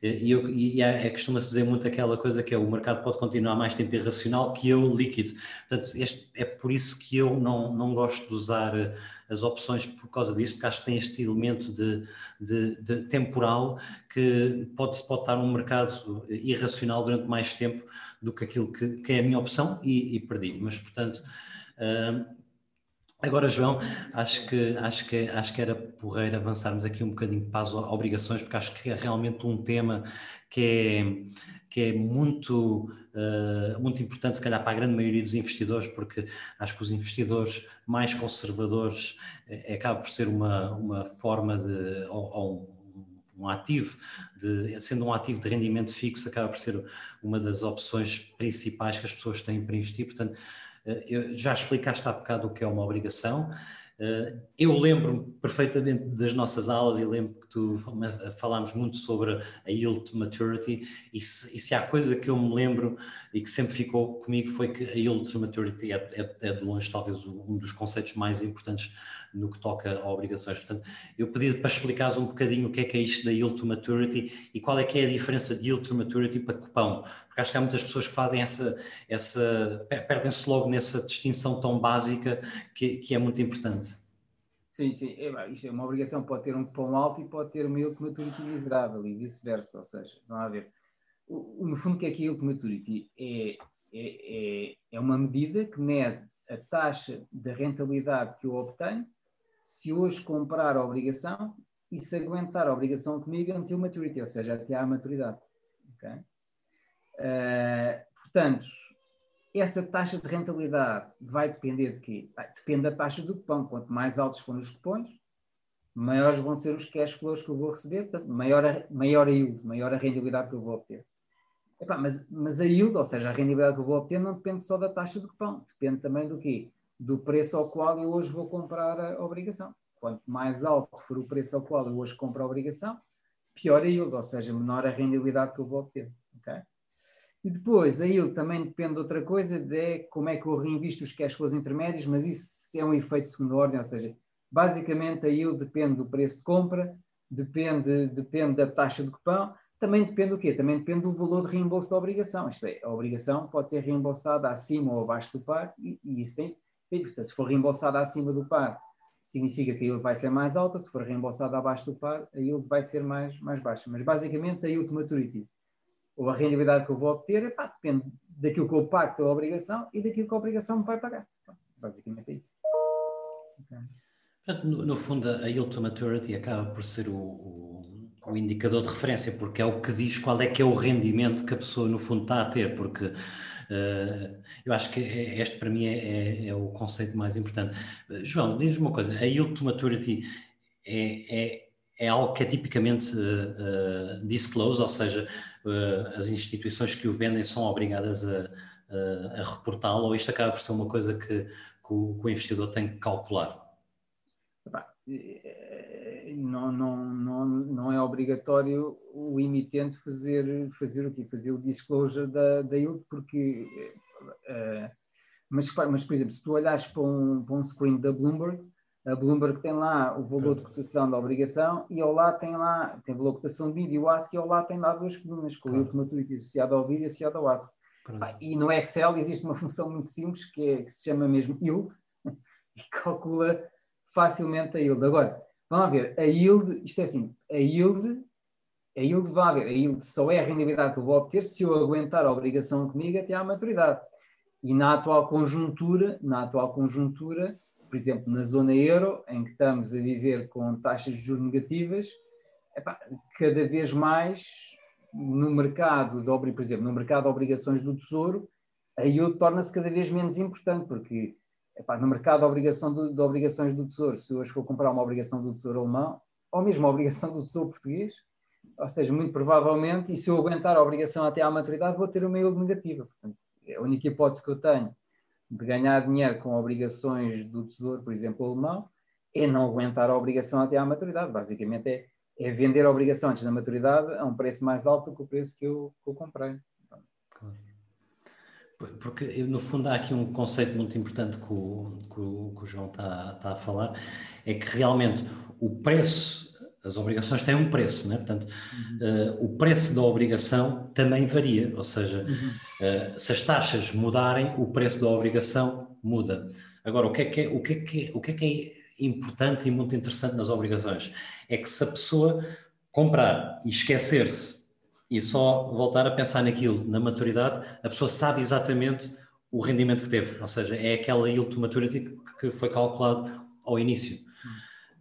E, eu, e é, é costuma-se dizer muito aquela coisa que é o mercado pode continuar mais tempo irracional que eu líquido. Portanto, este, é por isso que eu não, não gosto de usar as opções por causa disso, porque acho que tem este elemento de, de, de temporal que pode, pode estar num mercado irracional durante mais tempo do que aquilo que, que é a minha opção e, e perdi. Mas, portanto, Agora, João, acho que, acho, que, acho que era porreiro avançarmos aqui um bocadinho para as obrigações, porque acho que é realmente um tema que é, que é muito, uh, muito importante, se calhar, para a grande maioria dos investidores, porque acho que os investidores mais conservadores é, acaba por ser uma, uma forma de. Ou, ou um ativo, de, sendo um ativo de rendimento fixo, acaba por ser uma das opções principais que as pessoas têm para investir. Portanto, eh, já explicaste há bocado o que é uma obrigação. Eh, eu lembro-me perfeitamente das nossas aulas e lembro que tu falámos muito sobre a yield to maturity e se, e se, há coisa que eu me lembro e que sempre ficou comigo foi que a yield to maturity é, é, é de longe talvez um dos conceitos mais importantes no que toca a obrigações. Portanto, eu pedi para explicares um bocadinho o que é que é isto da yield to maturity e qual é que é a diferença de yield to maturity para cupão, porque acho que há muitas pessoas que fazem essa, essa perdem-se logo nessa distinção tão básica que, que é muito importante. Sim, sim, é, isto é uma obrigação, pode ter um cupom alto e pode ter uma yield to maturity miserável e vice-versa, ou seja, não há a ver. O, no fundo, o que é que é yield to maturity? É, é, é, é uma medida que mede a taxa de rentabilidade que eu obtenho se hoje comprar a obrigação e se aguentar a obrigação comigo until maturity, ou seja, até à maturidade. Okay? Uh, portanto, essa taxa de rentabilidade vai depender de quê? Depende da taxa do cupom. Quanto mais altos forem os cupons, maiores vão ser os cash flows que eu vou receber, portanto, maior a, maior a yield, maior a rendibilidade que eu vou obter. Epá, mas, mas a yield, ou seja, a rendibilidade que eu vou obter, não depende só da taxa do cupom, depende também do quê? Do preço ao qual eu hoje vou comprar a obrigação. Quanto mais alto for o preço ao qual eu hoje compro a obrigação, pior a yield, ou seja, menor a rendibilidade que eu vou obter. Okay? E depois, a yield também depende de outra coisa, de como é que eu reinvisto os cash flows intermédios, mas isso é um efeito de segunda ordem, ou seja, basicamente a yield depende do preço de compra, depende, depende da taxa de cupão, também depende do quê? Também depende do valor de reembolso da obrigação. Isto é, a obrigação pode ser reembolsada acima ou abaixo do par e, e isso tem, Portanto, se for reembolsada acima do par, significa que a yield vai ser mais alta, se for reembolsada abaixo do par, a yield vai ser mais, mais baixa. Mas basicamente a yield maturity, ou a rendibilidade que eu vou obter, epá, depende daquilo que eu pago pela obrigação e daquilo que a obrigação me vai pagar. Basicamente é isso. Okay. No, no, fundo, a yield to maturity acaba por ser o, o, o, indicador de referência, porque é o que diz qual é que é o rendimento que a pessoa, no fundo, está a ter, porque eu acho que é, este para mim é, é, é o conceito mais importante. Uh, João, diz-me uma coisa, a yield to maturity é, é, é algo que é tipicamente uh, disclosed, ou seja, as instituições que o vendem são obrigadas a, a reportá-lo, ou isto acaba por ser uma coisa que, que, o, que o investidor tem que calcular? Não, não, não, não é obrigatório o emitente fazer, fazer o quê? Fazer o disclosure da, da yield, porque. Uh, mas, mas, por exemplo, se tu olhares para um, para um screen da Bloomberg, a Bloomberg tem lá o valor de cotação da obrigação e ao lado tem lá, tem valor de cotação de BID e o ASC e ao lado tem lá duas colunas, com claro. o maturity associado ao BID e associado ao ASC. E no Excel existe uma [laughs] função muito simples que, é, que se chama mesmo yield [laughs] e calcula facilmente a yield. Agora, Vamos ver, a yield, isto é assim, a yield, a yield vai haver, a yield só é a rendibilidade que eu vou obter se eu aguentar a obrigação comigo até à maturidade. E na atual conjuntura, na atual conjuntura, por exemplo, na zona euro, em que estamos a viver com taxas de juros negativas, epá, cada vez mais no mercado de, por exemplo, no mercado de obrigações do Tesouro, a yield torna-se cada vez menos importante, porque epá, no mercado obrigação de, de, obrigações do Tesouro, se hoje for comprar uma obrigação do Tesouro alemão, ou mesmo a obrigação do Tesouro português, ou seja, muito provavelmente, e se eu aguentar a obrigação até à maturidade, vou ter uma yield negativa. Portanto, a única hipótese que eu tenho de ganhar dinheiro com obrigações do Tesouro, por exemplo, alemão, é não aguentar a obrigação até à maturidade. Basicamente é, é vender a obrigação antes da maturidade a um preço mais alto do que o preço que eu, que eu comprei. Porque, no fundo, há aqui um conceito muito importante que o, que o, que o João está, está, a falar, é que realmente o preço, as obrigações têm um preço, né? portanto, uhum. uh, o preço da obrigação também varia, ou seja, uhum. uh, se as taxas mudarem, o preço da obrigação muda. Agora, o que é que é, o que é, que é, o que é, que é importante e muito interessante nas obrigações? É que se a pessoa comprar e esquecer-se e só voltar a pensar naquilo na maturidade, a pessoa sabe exatamente o rendimento que teve, ou seja, é aquela yield to maturity que foi calculado ao início.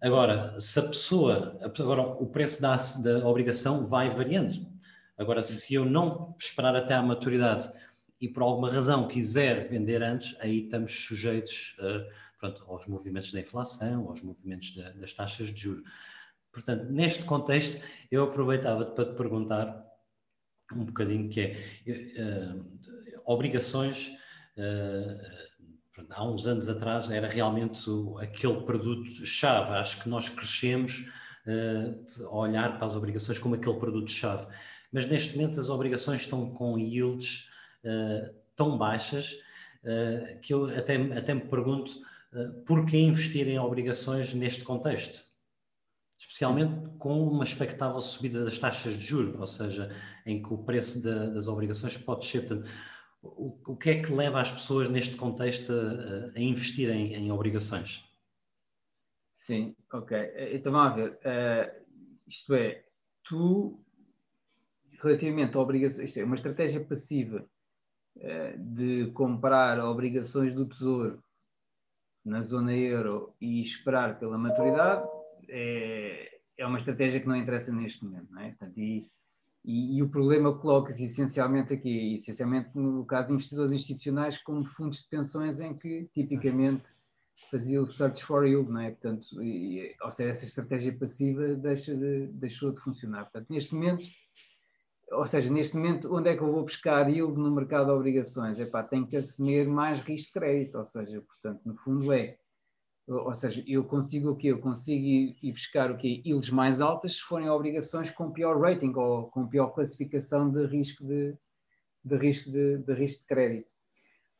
Agora, se a pessoa, agora o preço da, da obrigação vai variando. Agora, se eu não esperar até à maturidade e por alguma razão quiser vender antes, aí estamos sujeitos uh, pronto, aos movimentos da inflação, aos movimentos da, das taxas de juros. Portanto, neste contexto, eu aproveitava para te perguntar um bocadinho que é uh, obrigações. Uh, há uns anos atrás era realmente o, aquele produto-chave. Acho que nós crescemos uh, a olhar para as obrigações como aquele produto-chave. Mas neste momento as obrigações estão com yields uh, tão baixas uh, que eu até, até me pergunto uh, por que investir em obrigações neste contexto? Especialmente com uma expectável subida das taxas de juros, ou seja, em que o preço da, das obrigações pode ser. Portanto, o, o que é que leva as pessoas neste contexto a, a investir em, em, obrigações? Sim, ok. Então vamos ver. Uh, isto é, tu, relativamente a obrigações, isto é uma estratégia passiva uh, de comprar obrigações do Tesouro na zona euro e esperar pela maturidade é, é uma estratégia que não interessa neste momento, não é? Portanto, e, e, e, o problema coloca-se essencialmente aqui, essencialmente no caso de investidores institucionais como fundos de pensões em que tipicamente fazia o search for yield, não é? Portanto, e, ou seja, essa estratégia passiva deixa de, deixou de funcionar. Portanto, neste momento, ou seja, neste momento, onde é que eu vou buscar yield no mercado de obrigações? Epá, tenho que assumir mais risco de crédito, ou seja, portanto, no fundo é ou seja, eu consigo o quê? Eu consigo ir, ir buscar o quê? Ilhas mais altas se forem obrigações com pior rating ou com pior classificação de risco de, de risco de, de risco de crédito.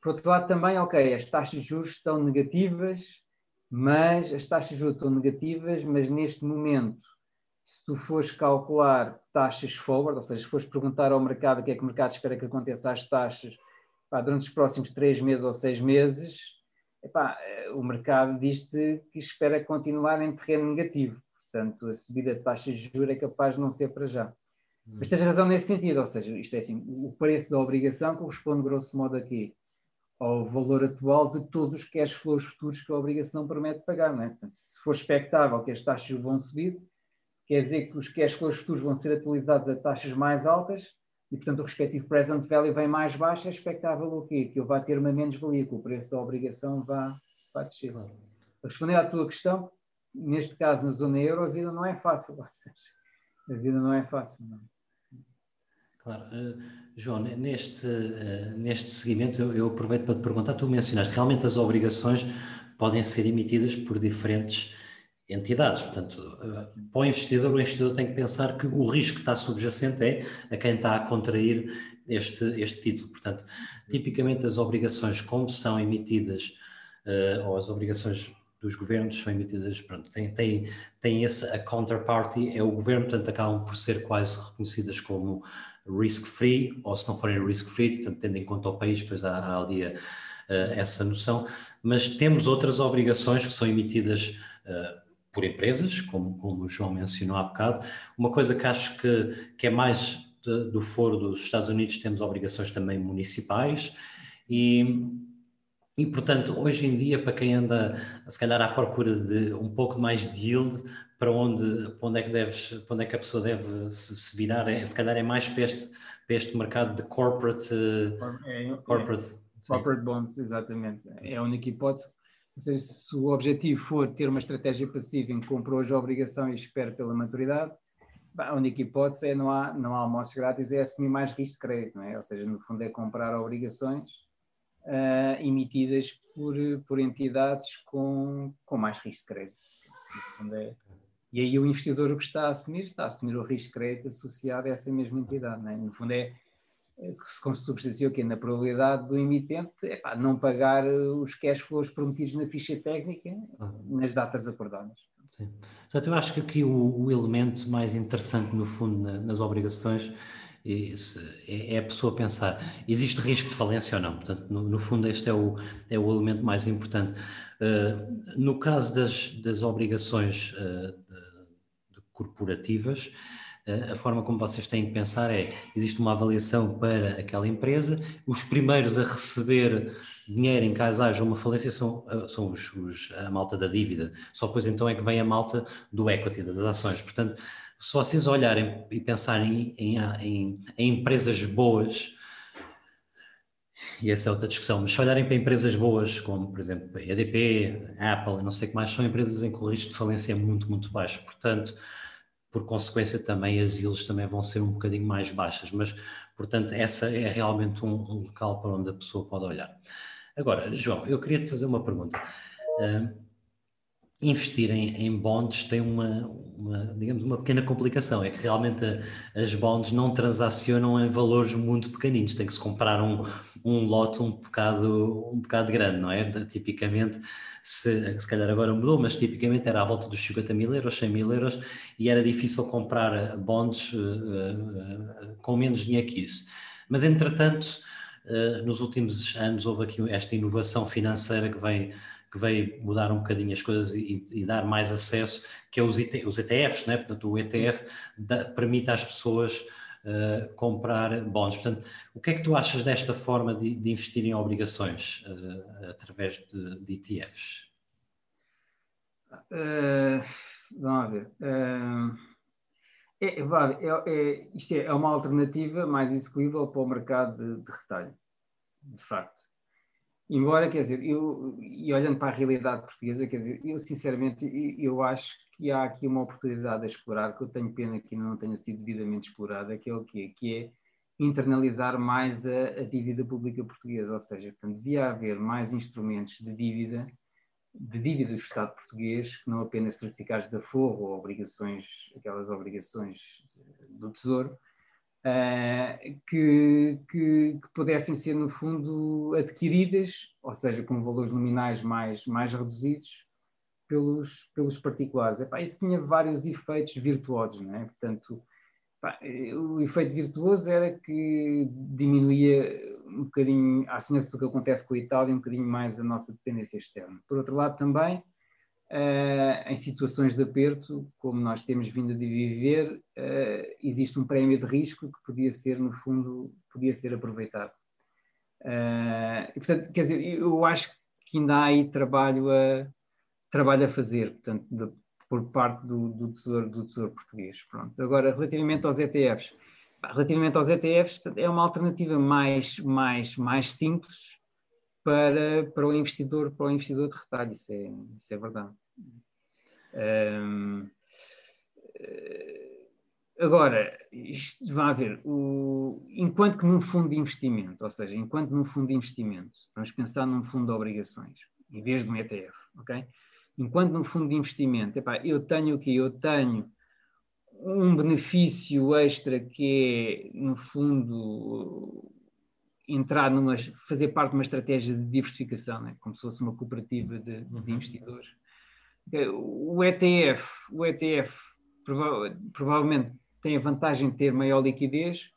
Por outro lado, também, ok, as taxas de juros estão negativas, mas as taxas de juros estão negativas, mas neste momento, se tu fores calcular taxas forward, ou seja, se fores perguntar ao mercado o que é que o mercado espera que aconteça às taxas pá, durante os próximos três meses ou seis meses, epá, o mercado diz-te que espera continuar em terreno negativo. Portanto, a subida de taxas de juros é capaz de não ser para já. Hum. Mas tens razão nesse sentido, ou seja, isto é assim, o preço da obrigação corresponde grosso modo aqui ao valor atual de todos os cash flows futuros que a obrigação permite pagar. Não é? Portanto, se for expectável que as taxas vão subir, quer dizer que os cash flows futuros vão ser atualizados a taxas mais altas e, portanto, o respectivo present value vem mais baixo, é expectável o quê? Que ele vai ter uma menos-valia, que o preço da obrigação vá, vá descer. Responder à tua questão, neste caso, na zona euro, a vida não é fácil, [laughs] ou seja, a vida não é fácil. Não. Claro. Uh, João, neste, uh, neste seguimento, eu, eu aproveito para te perguntar, tu mencionaste, realmente as obrigações podem ser emitidas por diferentes entidades. Portanto, eh, para o investidor, o investidor tem que pensar que o risco que está subjacente é a quem está a contrair este, este título. Portanto, tipicamente as obrigações, como são emitidas, uh, ou as obrigações dos governos são emitidas, pronto, tem, tem, tem esse, a counterparty é o governo, portanto acabam por ser quase reconhecidas como risk-free, ou se não forem risk-free, portanto tendo em conta o país, depois há, há ali a, uh, essa noção, mas temos outras obrigações que são emitidas uh, por empresas, como, como o João mencionou há bocado. Uma coisa que acho que, que é mais de, do foro dos Estados Unidos, temos obrigações também municipais e, e, portanto, hoje em dia, para quem anda, se calhar, à procura de um pouco mais de yield, para onde, para onde, é, que deves, para onde é que a pessoa deve se, se virar? É, se calhar é mais para este, para este mercado de corporate... É, é, corporate, corporate bonds, exatamente. É a única hipótese ou seja, se o objetivo for ter uma estratégia passiva em que comprou hoje a obrigação e espera pela maturidade, a única hipótese é não há, não há almoços grátis, é assumir mais risco de crédito, não é? Ou seja, no fundo é comprar obrigações uh, emitidas por, por entidades com, com mais risco de crédito. É, e aí o investidor o que está a assumir, está a assumir o risco de crédito associado a essa mesma entidade, não é? No fundo é que se consubstancia aqui na probabilidade do emitente epá, não pagar os cash flows prometidos na ficha técnica uhum. nas datas acordadas. Sim. Portanto, eu acho que aqui o, o elemento mais interessante, no fundo, na, nas obrigações é, é, a pessoa pensar, existe risco de falência ou não? Portanto, no, no fundo, este é o, é o elemento mais importante. Uh, no caso das, das obrigações uh, de, de corporativas, a forma como vocês têm que pensar é: existe uma avaliação para aquela empresa, os primeiros a receber dinheiro em caso haja uma falência são, são os, os, a malta da dívida, só depois então é que vem a malta do equity, das ações. Portanto, se vocês olharem e pensarem em, em, em empresas boas, e essa é outra discussão, mas se olharem para empresas boas, como por exemplo a EDP, Apple, não sei o que mais, são empresas em que o risco de falência é muito, muito baixo. Portanto, por consequência também as ilhas também vão ser um bocadinho mais baixas, mas portanto essa é realmente um, local para onde a pessoa pode olhar. Agora, João, eu queria te fazer uma pergunta. Uh, investir em, em, bonds tem uma, uma, digamos, uma pequena complicação, é que realmente a, as bonds não transacionam em valores muito pequeninos, tem que se comprar um, um lote um bocado, um bocado grande, não é? Tipicamente, se, se calhar agora mudou, mas tipicamente era à volta dos 50 mil euros, 100 mil euros, e era difícil comprar bonds uh, uh, com menos dinheiro que isso. Mas, entretanto, uh, nos últimos anos houve aqui esta inovação financeira que vem que veio mudar um bocadinho as coisas e, e dar mais acesso, que é os, IT, os ETFs, né? portanto o ETF da, permite às pessoas uh, comprar bons. Portanto, o que é que tu achas desta forma de, de investir em obrigações uh, através de, de ETFs? Uh, eh, vamos ver. É, é, é, isto é, é, uma alternativa mais execuível para o mercado de, de retalho, de facto. Embora, quer dizer, eu, e olhando para a realidade portuguesa, quer dizer, eu sinceramente, eu acho que há aqui uma oportunidade a explorar, que eu tenho pena que não tenha sido devidamente explorada, que é o quê? Que é internalizar mais a, a dívida pública portuguesa, ou seja, portanto, devia haver mais instrumentos de dívida, de dívida do Estado português, que não apenas certificados de aforro ou obrigações, aquelas obrigações do Tesouro, uh, que, que, que, pudessem ser, no fundo, adquiridas, ou seja, com valores nominais mais, mais reduzidos pelos, pelos particulares. Epá, isso tinha vários efeitos virtuosos, não é? Portanto, epá, o efeito virtuoso era que diminuía um bocadinho, à semelhança do que acontece com a Itália, um bocadinho mais a nossa dependência externa. Por outro lado, também, Uh, em situações de aperto, como nós temos vindo a viver, uh, existe um prémio de risco que podia ser, no fundo, podia ser aproveitado. Uh, e, portanto, quer dizer, eu acho que ainda há aí trabalho a, trabalho a fazer, portanto, de, por parte do, do, tesouro, do Tesouro Português. Pronto. Agora, relativamente aos ETFs, relativamente aos ETFs, é uma alternativa mais, mais, mais simples para, para o investidor, para o investidor de retalho, isso é, isso é verdade. Um, eh, agora, isto vai haver, o, enquanto que num fundo de investimento, ou seja, enquanto num fundo de investimento, vamos pensar num fundo de obrigações, em vez de um ETF, ok? Enquanto num fundo de investimento, epá, eu tenho o que Eu tenho um benefício extra que é, no fundo, entrar numa, fazer parte de uma estratégia de diversificação, né? como se fosse uma cooperativa de, de uhum. investidores. O ETF, o ETF prova provavelmente tem a vantagem de ter maior liquidez,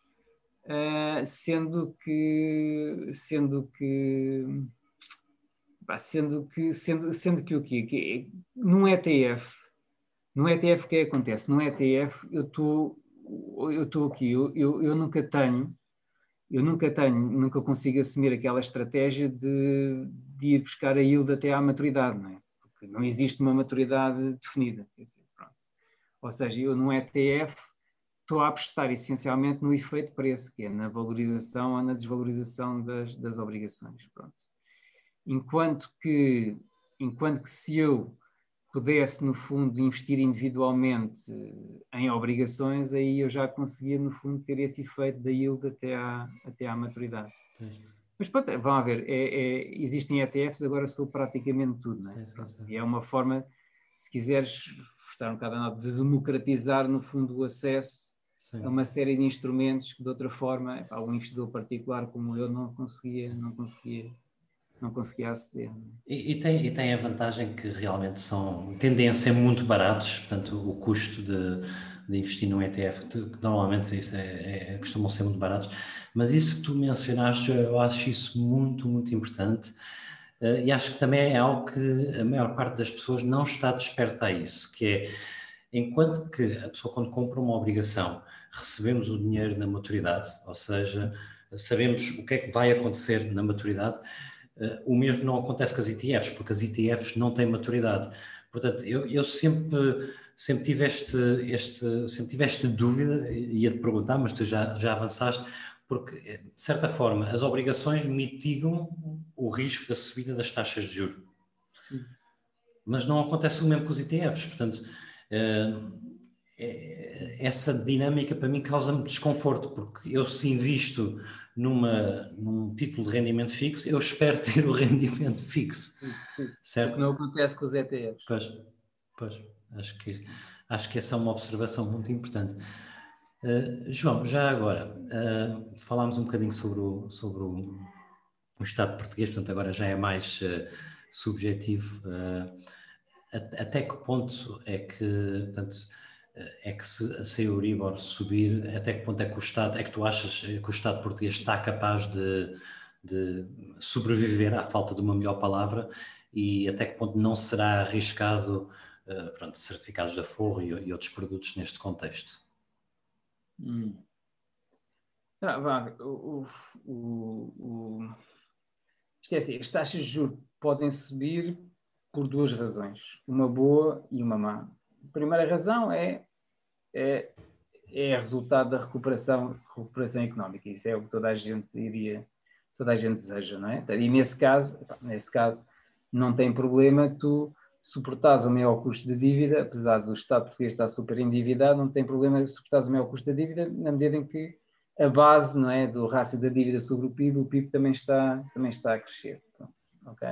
uh, sendo que, sendo que, sendo que, sendo, sendo que o quê? Que, num ETF, num ETF o que, é acontece? Num ETF eu estou eu estou aqui, eu, eu, eu nunca tenho eu nunca tenho, nunca consigo assumir aquela estratégia de, de ir buscar a yield até à maturidade, não é? Porque não existe uma maturidade definida. Dizer, Ou seja, eu num ETF estou a apostar essencialmente no efeito preço, que é na valorização ou na desvalorização das, das obrigações. Pronto. Enquanto que, enquanto que se eu pudesse, no fundo, investir individualmente em obrigações, aí eu já conseguia, no fundo, ter esse efeito da yield até à, até à maturidade. Sim. Mas pronto, vão ver, é, é, existem ETFs agora sobre praticamente tudo, não é? Sim, sim, e é uma forma, se quiseres forçar um bocado a de democratizar, no fundo, o acesso a uma série de instrumentos que, de outra forma, um investidor particular como eu não conseguia, não conseguia não conseguia aceder. E, e, tem, e tem a vantagem que realmente são, tendem a ser muito baratos, portanto, o custo de, de investir num ETF, normalmente isso é, é, costumam ser muito baratos, mas isso que tu mencionaste, eu acho isso muito, muito importante. Uh, e acho que também é algo que a maior parte das pessoas não está desperta a isso, que é enquanto que a pessoa, quando compra uma obrigação, recebemos o dinheiro na maturidade, ou seja, sabemos o que é que vai acontecer na maturidade, eh, o mesmo não acontece com as ETFs, porque as ETFs não têm maturidade. Portanto, eu, eu sempre, sempre, tive este, este, sempre tive esta dúvida, ia-te perguntar, mas tu já, já avançaste, porque, de certa forma, as obrigações mitigam o risco da subida das taxas de juros. Mas não acontece o mesmo com os ETFs. Portanto, eh, essa dinâmica para mim causa-me desconforto, porque eu se invisto numa, num título de rendimento fixo, eu espero [laughs] ter o rendimento fixo. Sim, sim. Certo? não acontece com os ETFs. Pois, pois acho, que, acho que essa é uma observação muito importante. Uh, João, já agora, uh, falámos um bocadinho sobre o, sobre o, o Estado português, portanto agora já é mais uh, subjetivo. até que ponto é que, portanto, é que se, se a Euribor subir, até que ponto é que o Estado, é que tu achas que o Estado português está capaz de, de sobreviver à falta de uma melhor palavra e até que ponto não será arriscado uh, pronto, certificados de aforro e, e, outros produtos neste contexto? Hum. Ah, vá, o, o, o, isto é assim, as taxas de juros podem subir por duas razões, uma boa e uma má. A primeira razão é é, é resultado da recuperação, recuperação económica. Isso é o que toda a gente iria, toda a gente deseja, não é? E nesse caso, nesse caso, não tem problema tu suportares o maior custo de dívida, apesar do Estado português estar super endividado, não tem problema suportares o maior custo da dívida na medida em que a base não é, do rácio da dívida sobre o PIB, o PIB também está, também está a crescer. Pronto, ok?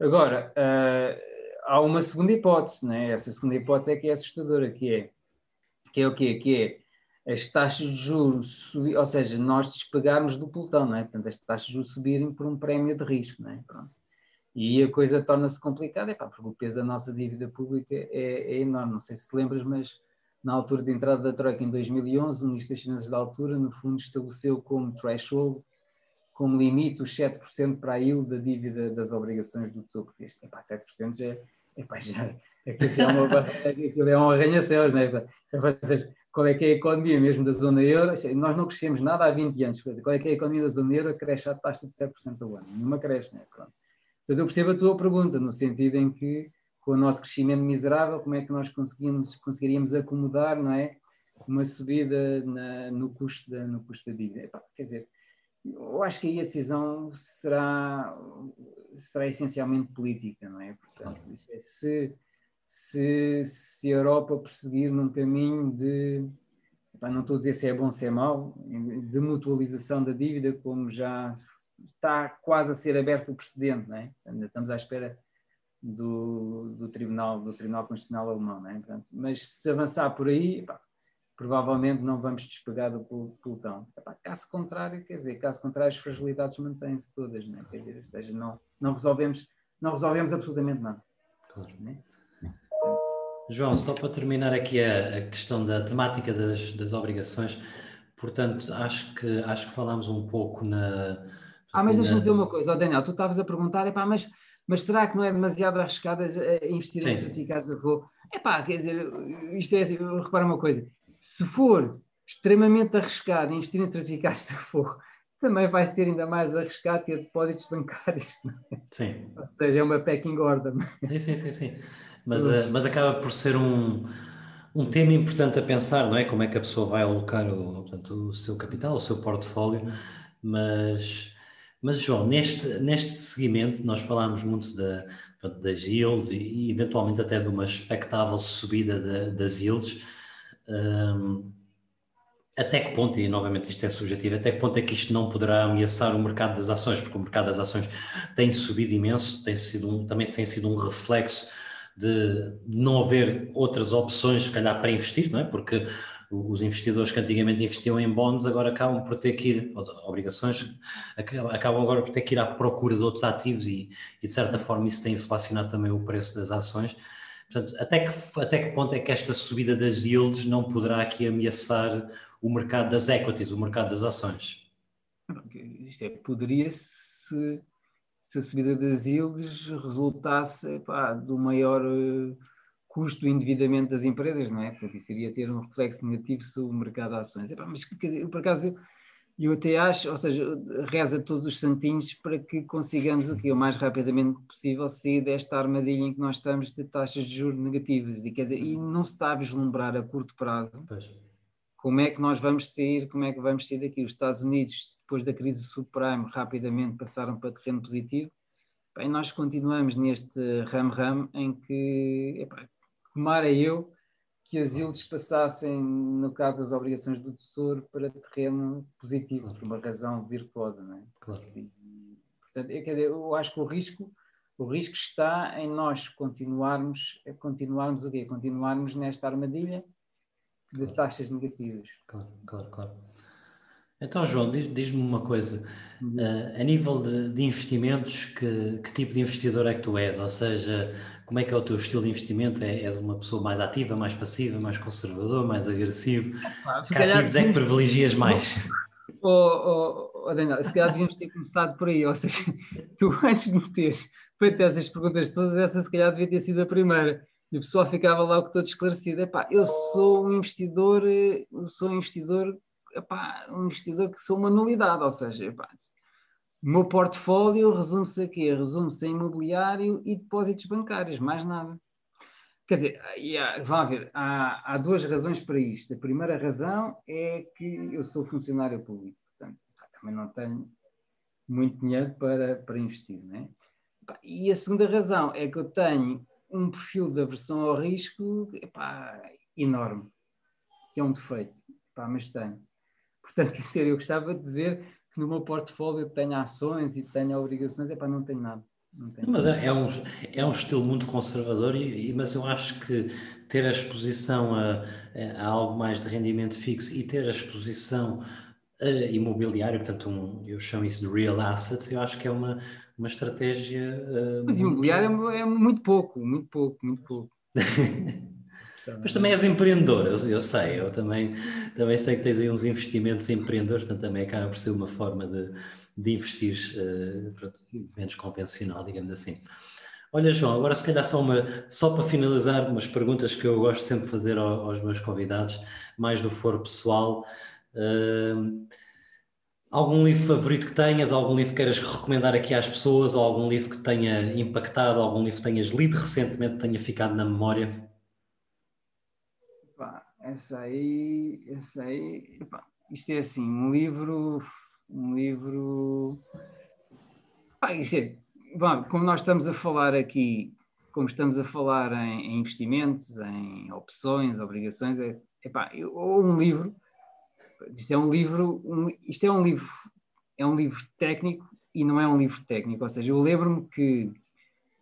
Agora, uh, há uma segunda hipótese, né? essa segunda hipótese é que é assustadora, que é que é o quê? Que é as taxas de juros, subir, ou seja, nós despegarmos do pelotão, não é? Portanto, as taxas de juros subirem por um prémio de risco, não é? Pronto. E a coisa torna-se complicada, é pá, porque o peso da nossa dívida pública é, é, enorme. Não sei se te lembras, mas na altura de entrada da Troika em 2011, o Ministro das Finanças da altura, no fundo, estabeleceu como threshold, como limite, os 7% para a yield da dívida das obrigações do Tesouro Português. Epá, 7% já, [laughs] epá, já, Aquilo já é uma aquilo é um arranha-céus, não é? Qual é que é a economia mesmo da zona euro? Nós não crescemos nada há 20 anos. Qual é que é a economia da zona euro? Cresce a taxa de 7% ao ano. Nenhuma cresce, não é? Pronto. Portanto, eu percebo a tua pergunta, no sentido em que, com o nosso crescimento miserável, como é que nós conseguimos, conseguiríamos acomodar, não é? Uma subida na, no, custo da, no custo da dívida. quer dizer, eu acho que aí a decisão será, será essencialmente política, não é? Portanto, é, se se, se a Europa prosseguir num caminho de, não estou a dizer se é bom ou se é mau, de mutualização da dívida, como já está quase a ser aberto o precedente, não é? Ainda estamos à espera do, do, Tribunal, do Tribunal Constitucional Alemão, não é? Portanto, mas se avançar por aí, provavelmente não vamos despegar do pelotão. caso contrário, quer dizer, caso contrário, as fragilidades mantêm-se todas, não é? Quer dizer, seja, não, não, resolvemos, não resolvemos absolutamente nada. Claro. É? João, só para terminar aqui a, a questão da temática das, das, obrigações, portanto, acho que, acho que falámos um pouco na. Ah, mas deixa-me dizer uma coisa, oh, Daniel, tu estavas a perguntar, epá, mas, mas será que não é demasiado arriscado investir Sim. em certificados de voo? Epá, quer dizer, isto é assim, repara uma coisa, se for extremamente arriscado investir em certificados de fogo, também vai ser ainda mais arriscado ter depósitos bancários. Não é? Sim. Ou seja, é uma packing order. Sim, sim, sim, sim mas, uh, mas acaba por ser um, um tema importante a pensar, não é? Como é que a pessoa vai alocar o, portanto, o seu capital, o seu portfólio, mas, mas João, neste, neste seguimento nós falámos muito da, das yields e, e, eventualmente até de uma expectável subida da, das yields. Um, até que ponto, e novamente isto é subjetivo, até que ponto é que isto não poderá ameaçar o mercado das ações, porque o mercado das ações tem subido imenso, tem sido um, também tem sido um reflexo de não haver outras opções, se calhar, para investir, não é? Porque os investidores que antigamente investiam em bonds agora acabam por ter que ir, obrigações, acabam agora por ter que ir à procura de outros ativos e, e de certa forma isso tem inflacionado também o preço das ações. Portanto, até que, até que ponto é que esta subida das yields não poderá aqui ameaçar o mercado das equities, o mercado das ações? Isto é, poderia-se se a subida das yields resultasse do maior uh, custo do endividamento das empresas, não é? Porque isso iria ter um reflexo negativo sobre o mercado de ações. Epá, mas, quer dizer, por acaso, eu até acho, ou seja, reza todos os santinhos para que consigamos o que o mais rapidamente possível sair desta armadilha em que nós estamos de taxas de juros negativas. E, quer dizer, e não se está a vislumbrar a curto prazo pois. como é que nós vamos sair, como é que vamos sair daqui. Os Estados Unidos, depois da crise subprime, rapidamente passaram para terreno positivo. Bem, nós continuamos neste ram-ram em que, epá, tomara eu que as ilhas passassem, no caso das obrigações do Tesouro, para terreno positivo, claro. por uma razão virtuosa, não é? Claro. E, portanto, eu, dizer, eu acho que o risco, o risco está em nós continuarmos, continuarmos o quê? Continuarmos nesta armadilha de claro. taxas negativas. Claro, claro, claro. Então, João, diz-me diz uma coisa. Uh, a nível de, de investimentos, que, que, tipo de investidor é que tu és? Ou seja, como é que é o teu estilo de investimento? É, és uma pessoa mais ativa, mais passiva, mais conservador, mais agressivo? Ah, que ativos é que privilegias mais? Oh, oh, oh, Daniel, se calhar devíamos ter começado por aí. Ou seja, [laughs] tu antes de me teres feito essas perguntas todas, essa se calhar devia ter sido a primeira. E o pessoal ficava lá com todo esclarecido. Epá, eu sou um investidor, eu sou um investidor epá, um investidor que sou uma nulidade, ou seja, epá, o meu portfólio resume-se a quê? Resume-se a imobiliário e depósitos bancários, mais nada. Quer dizer, vamos ver, há, há duas razões para isto. A primeira razão é que eu sou funcionário público, portanto, também não tenho muito dinheiro para, para investir, né? E a segunda razão é que eu tenho um perfil de aversão ao risco epá, enorme, que é um defeito, epá, mas tenho. Portanto, [laughs] quer dizer, eu gostava de dizer que no meu portfólio tenho ações e tenho obrigações, é para não tenho nada. Não tenho mas é, é, um, é um estilo muito conservador, e, mas eu acho que ter a exposição a, a algo mais de rendimento fixo e ter a exposição a imobiliário, portanto, um, eu chamo isso de real assets, eu acho que é uma, uma estratégia. Uh, mas muito... imobiliário é, é muito pouco, muito pouco, muito pouco. [laughs] Mas também és empreendedor, eu, eu, sei, eu também, também sei que tens aí uns investimentos empreendedores, portanto também acaba por ser uma forma de, de investir uh, menos convencional, digamos assim. Olha, João, agora se calhar só, uma, só para finalizar, umas perguntas que eu gosto sempre de fazer aos, aos meus convidados, mais do foro pessoal. Uh, algum livro favorito que tenhas, algum livro que queiras recomendar aqui às pessoas, ou algum livro que tenha impactado, algum livro que tenhas lido recentemente, que tenha ficado na memória? Essa aí, essa aí, isto é assim, um livro, um livro, isto é, bom, como nós estamos a falar aqui, como estamos a falar em, em investimentos, em opções, obrigações, é, epá, ou um livro, isto é um livro, um, isto é um livro, é um livro técnico e não é um livro técnico, ou seja, eu lembro-me que,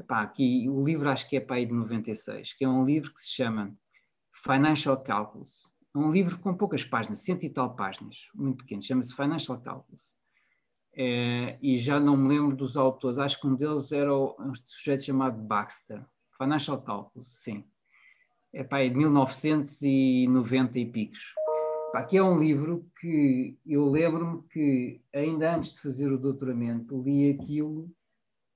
aqui o livro acho que é para aí de 96, que é um livro que se chama Financial Calculus. É um livro com poucas páginas, cento e tal páginas, muito pequeno, chama-se Financial Calculus. É, e já não me lembro dos autores, acho que um deles era um sujeito chamado Baxter. Financial Calculus, sim. É pá, é de 1990 e picos. Aqui é um livro que eu lembro-me que ainda antes de fazer o doutoramento li aquilo,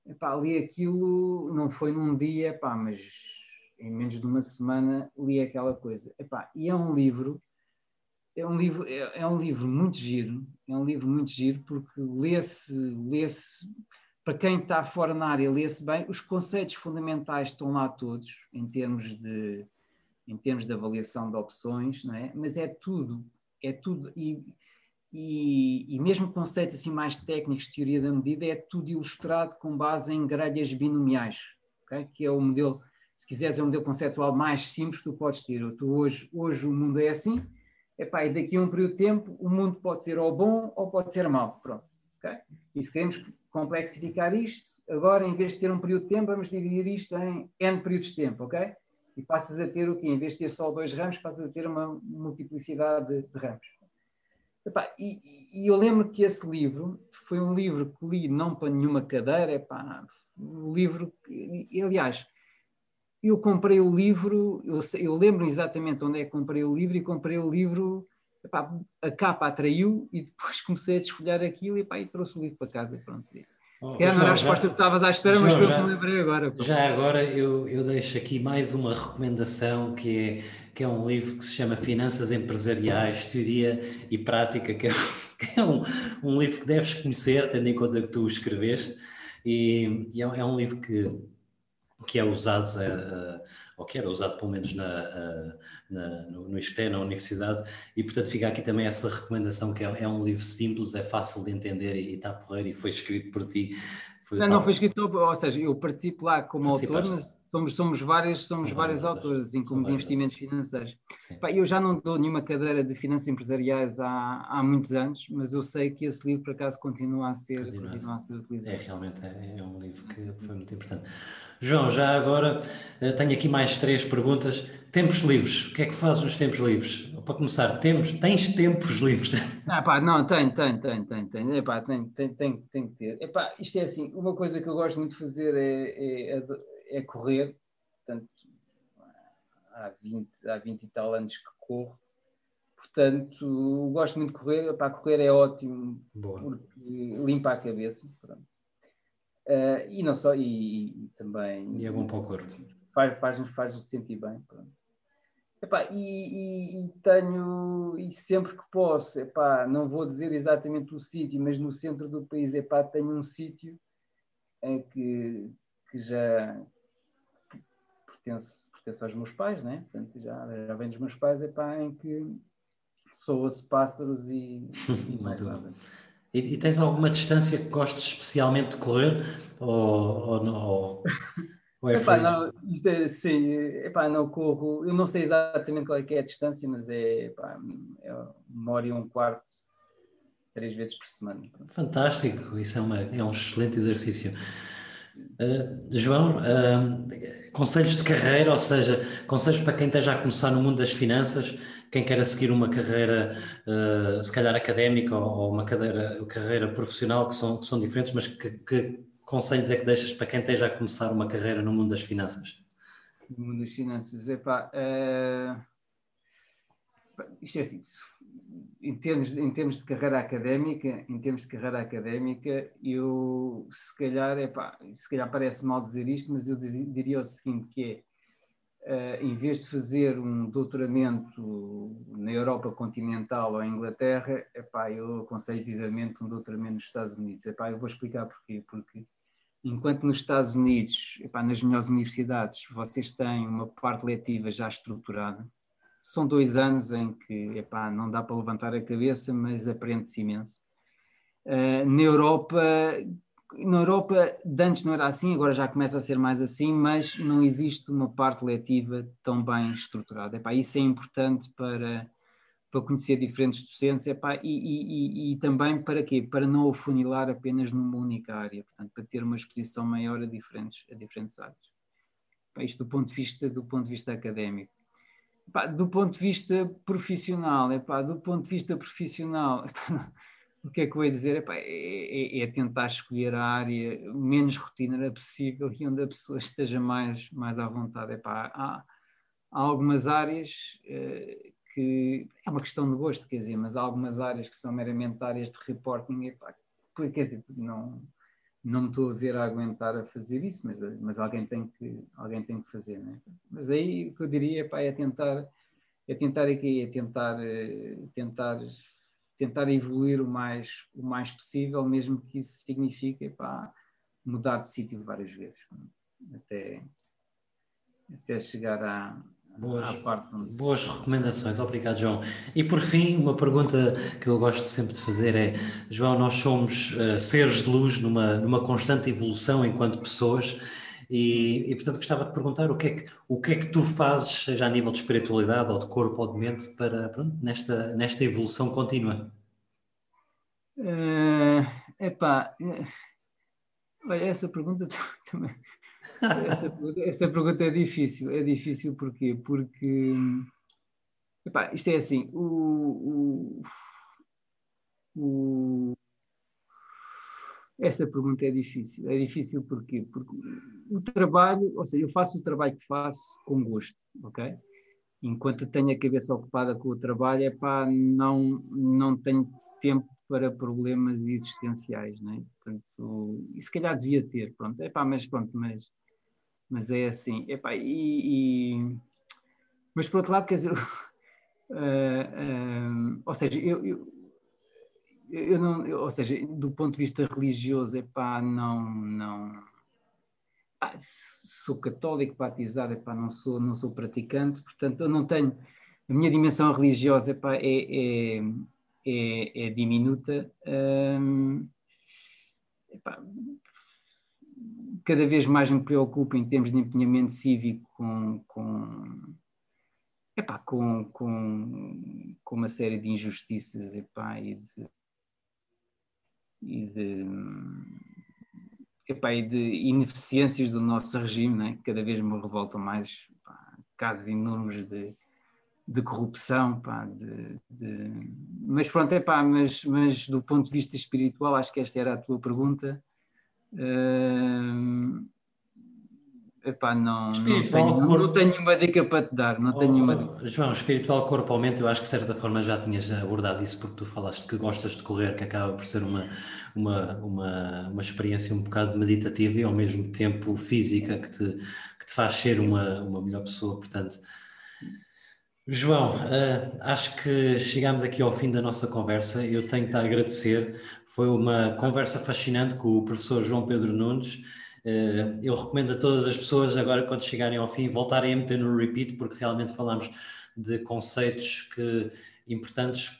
epá, li aquilo, não foi num dia, epá, mas em menos de uma semana li aquela coisa. Epá, e é um livro, é um livro, é, é um livro muito giro, é um livro muito giro porque lê-se, lê-se, para quem está fora na área, lê-se bem, os conceitos fundamentais estão lá todos, em termos de, em termos de avaliação de opções, não é? mas é tudo, é tudo, e, e, e, mesmo conceitos assim mais técnicos teoria da medida, é tudo ilustrado com base em grelhas binomiais, okay? que é o modelo se quiseres é um modelo conceptual mais simples que tu podes ter. Tu hoje, hoje o mundo é assim, epá, e daqui a um período de tempo o mundo pode ser ou bom ou pode ser mau. Pronto. Okay? E se queremos complexificar isto, agora em vez de ter um período de tempo, vamos dividir isto em N períodos de tempo, ok? E passas a ter o quê? Em vez de ter só dois ramos, passas a ter uma multiplicidade de, de ramos. Epá, e, e, eu lembro que esse livro foi um livro que li não para nenhuma cadeira, epá, um livro que, aliás, eu comprei o livro, eu, eu, lembro exatamente onde é que comprei o livro e comprei o livro, epá, a capa atraiu e depois [laughs] comecei a desfolhar aquilo e, epá, e trouxe o livro para casa. Pronto. Se calhar não era a resposta que estavas à espera, João, mas foi o que me lembrei agora. Pô. Já agora eu, eu deixo aqui mais uma recomendação que é, que é um livro que se chama Finanças Empresariais, Teoria e Prática, que é, [laughs] que é um, um livro que deves conhecer, tendo em conta que tu o escreveste, e, e é, é um livro que que é usado, uh, ou que era usado pelo menos na, uh, na, no, ISCTE, na universidade, e portanto fica aqui também essa recomendação que é, é um livro simples, é fácil de entender e está porreiro e foi escrito por ti. Foi não, não foi escrito, ou seja, eu participo lá como autor, mas somos, somos vários, somos vários autores, assim como de investimentos autores. financeiros. Pá, eu já não dou nenhuma cadeira de finanças empresariais há, há muitos anos, mas eu sei que esse livro, por acaso, continua a ser, continua, continua a ser utilizado. É, realmente é, é um livro que foi muito importante. João, já agora eh, tenho aqui mais três perguntas. Tempos livres, o que é que fazes nos tempos livres? Para começar, temos, tens tempos livres? [laughs] Ah, pá, não, tenho, tenho, tenho, tenho, tenho, Epá, tenho, tenho, tenho, tenho que ter. Epá, isto é assim, uma coisa que eu gosto muito de fazer é, é, é correr, portanto, há 20, há 20 e tal anos que corro, portanto, gosto muito de correr, Epá, correr é ótimo, Boa. porque limpa a cabeça, pronto. Uh, e não só, e, e, também. E é bom para o corpo. Faz-nos faz, faz sentir bem. Pronto. Epá, e, e, e, tenho, e sempre que posso, epá, não vou dizer exatamente o sítio, mas no centro do país epá, tenho um sítio em que, que já pertence, pertence aos meus pais, né? Portanto, já, já vem dos meus pais, epá, em que soa-se pássaros e, e [laughs] mais nada. E, e, tens alguma distância que gostes especialmente de correr? Ou, ou, ou, ou é epá, não, é, sim, epá, não corro, eu não sei exatamente qual é, é a distância, mas é, epá, é uma hora e um quarto, três vezes por semana. Fantástico, isso é, uma, é um excelente exercício. Uh, João, uh, conselhos de carreira, ou seja, conselhos para quem esteja a começar no mundo das finanças, quem quer seguir uma carreira, uh, se calhar académica ou, uma carreira, carreira profissional, que são, que são diferentes, mas que, que, conselhos é que deixas para quem esteja a começar uma carreira no mundo das finanças? No mundo das finanças, epá, uh, isto é assim, em termos, em termos de carreira académica, em termos de carreira académica, eu se calhar, epá, se calhar parece mal dizer isto, mas eu diria o seguinte, que é em vez de fazer um doutoramento na Europa continental ou em Inglaterra, epá, eu aconselho vivamente um doutoramento nos Estados Unidos. Epá, eu vou explicar porquê. Porque enquanto nos Estados Unidos, epá, nas melhores universidades, vocês têm uma parte letiva já estruturada, são dois anos em que epá, não dá para levantar a cabeça, mas aprende-se imenso. Uh, na Europa, na Europa, de antes não era assim, agora já começa a ser mais assim, mas não existe uma parte letiva tão bem estruturada. Epá, isso é importante para, para conhecer diferentes docentes epá, e, e, e, e, também para quê? Para não afunilar apenas numa única área, portanto, para ter uma exposição maior a diferentes, a diferentes áreas. Epá, isto do ponto de vista, do ponto de vista académico. Epá, do ponto de vista profissional, epá, do ponto de vista profissional, [laughs] o que é que eu ia dizer? Epá, é, é, é, tentar escolher a área menos rotineira possível e onde a pessoa [laughs] esteja mais, mais à vontade. Epá, há, há algumas áreas eh, que é uma questão de gosto, quer dizer, mas há algumas áreas que são meramente áreas de reporting, epá, quer dizer, não, não me estou a ver a aguentar a fazer isso, mas, mas alguém, tem que, alguém tem que fazer. Né? Mas aí o que eu diria epá, é tentar é tentar aqui, é tentar, eh, tentar tentar evoluir o mais, o mais possível, mesmo que isso signifique mudar de sítio várias vezes, até, até chegar à, Boas, onde... boas recomendações, obrigado João. E por fim, uma pergunta que eu gosto sempre de fazer é: João, nós somos uh, seres de luz numa, numa constante evolução enquanto pessoas, e, e, portanto gostava de perguntar o que, é que, o que é que tu fazes, seja a nível de espiritualidade ou de corpo ou de mente, para, pronto, nesta, nesta evolução contínua? Uh, epá, eh, olha, essa pergunta [laughs] também. Essa, essa, pergunta é difícil. É difícil porquê? Porque epá, isto é assim, o, o, o essa pergunta é difícil. É difícil porquê? Porque o trabalho, ou seja, eu faço o trabalho que faço com gosto, ok? Enquanto tenho a cabeça ocupada com o trabalho, é pá, não, não tenho tempo para problemas existenciais, não é? Portanto, e se calhar devia ter, pronto, epá, mas pronto, mas, mas é assim, epá, e, e mas por outro lado, quer dizer, uh, [laughs] uh, ou seja, eu, eu, eu não, eu, ou seja, do ponto de vista religioso, epá, não, não, ah, sou católico, batizado, epá, não sou, não sou praticante, portanto, eu não tenho, a minha dimensão religiosa epá, é, é, é, é diminuta. Um, epá, cada vez mais me preocupo em termos de empenhamento cívico com, com, epá, com, com, com uma série de injustiças epá, e de, e de, epá, e de ineficiências do nosso regime, né? cada vez me revoltam mais epá, casos enormes de, de corrupção, pá, de, de... mas pronto, é pá, mas, mas do ponto de vista espiritual, acho que esta era a tua pergunta. Uh... Epá, não, não, tenho, corpo... não tenho uma dica para te dar, não tenho uma dica. João, espiritual corpo eu acho que de certa forma já tinhas abordado isso porque tu falaste que gostas de correr, que acaba por ser uma, uma, uma, uma experiência um bocado meditativa e ao mesmo tempo física que te, que te faz ser uma, uma melhor pessoa, portanto João, uh, acho que chegamos aqui ao fim da nossa conversa. Eu tenho que te agradecer. Foi uma conversa fascinante com o professor João Pedro Nunes. Uh, eu recomendo a todas as pessoas, agora quando chegarem ao fim, voltarem a meter no repeat, porque realmente falamos de conceitos que, importantes,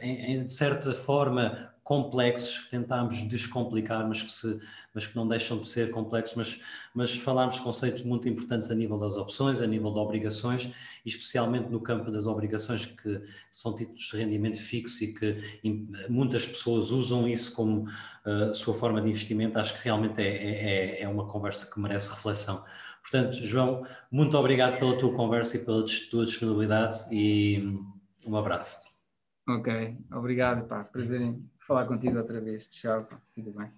em, de certa forma complexos, que tentámos descomplicar, mas que se mas que não deixam de ser complexos, mas, mas falámos de conceitos muito importantes a nível das opções, a nível de obrigações, e especialmente no campo das obrigações, que são títulos de rendimento fixo e que muitas pessoas usam isso como uh, sua forma de investimento, acho que realmente é, é, é, é uma conversa que merece reflexão. Portanto, João, muito obrigado pela tua conversa e pela tua disponibilidade e um abraço. Ok, obrigado, pá. Prazer em falar contigo outra vez. Tchau, tudo bem.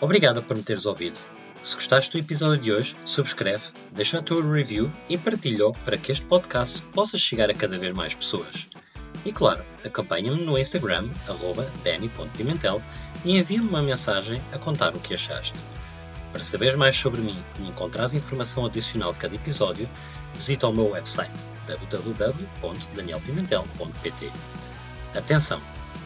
Obrigado por me teres ouvido. Se gostaste do episódio de hoje, subscreve, deixa a tua review e partilha-o para que este podcast possa chegar a cada vez mais pessoas. E claro, acompanha-me no Instagram, danny.pimentel, e envia-me uma mensagem a contar o que achaste. Para saberes mais sobre mim e encontrares informação adicional de cada episódio, visita o meu website www.danielpimentel.pt. Atenção!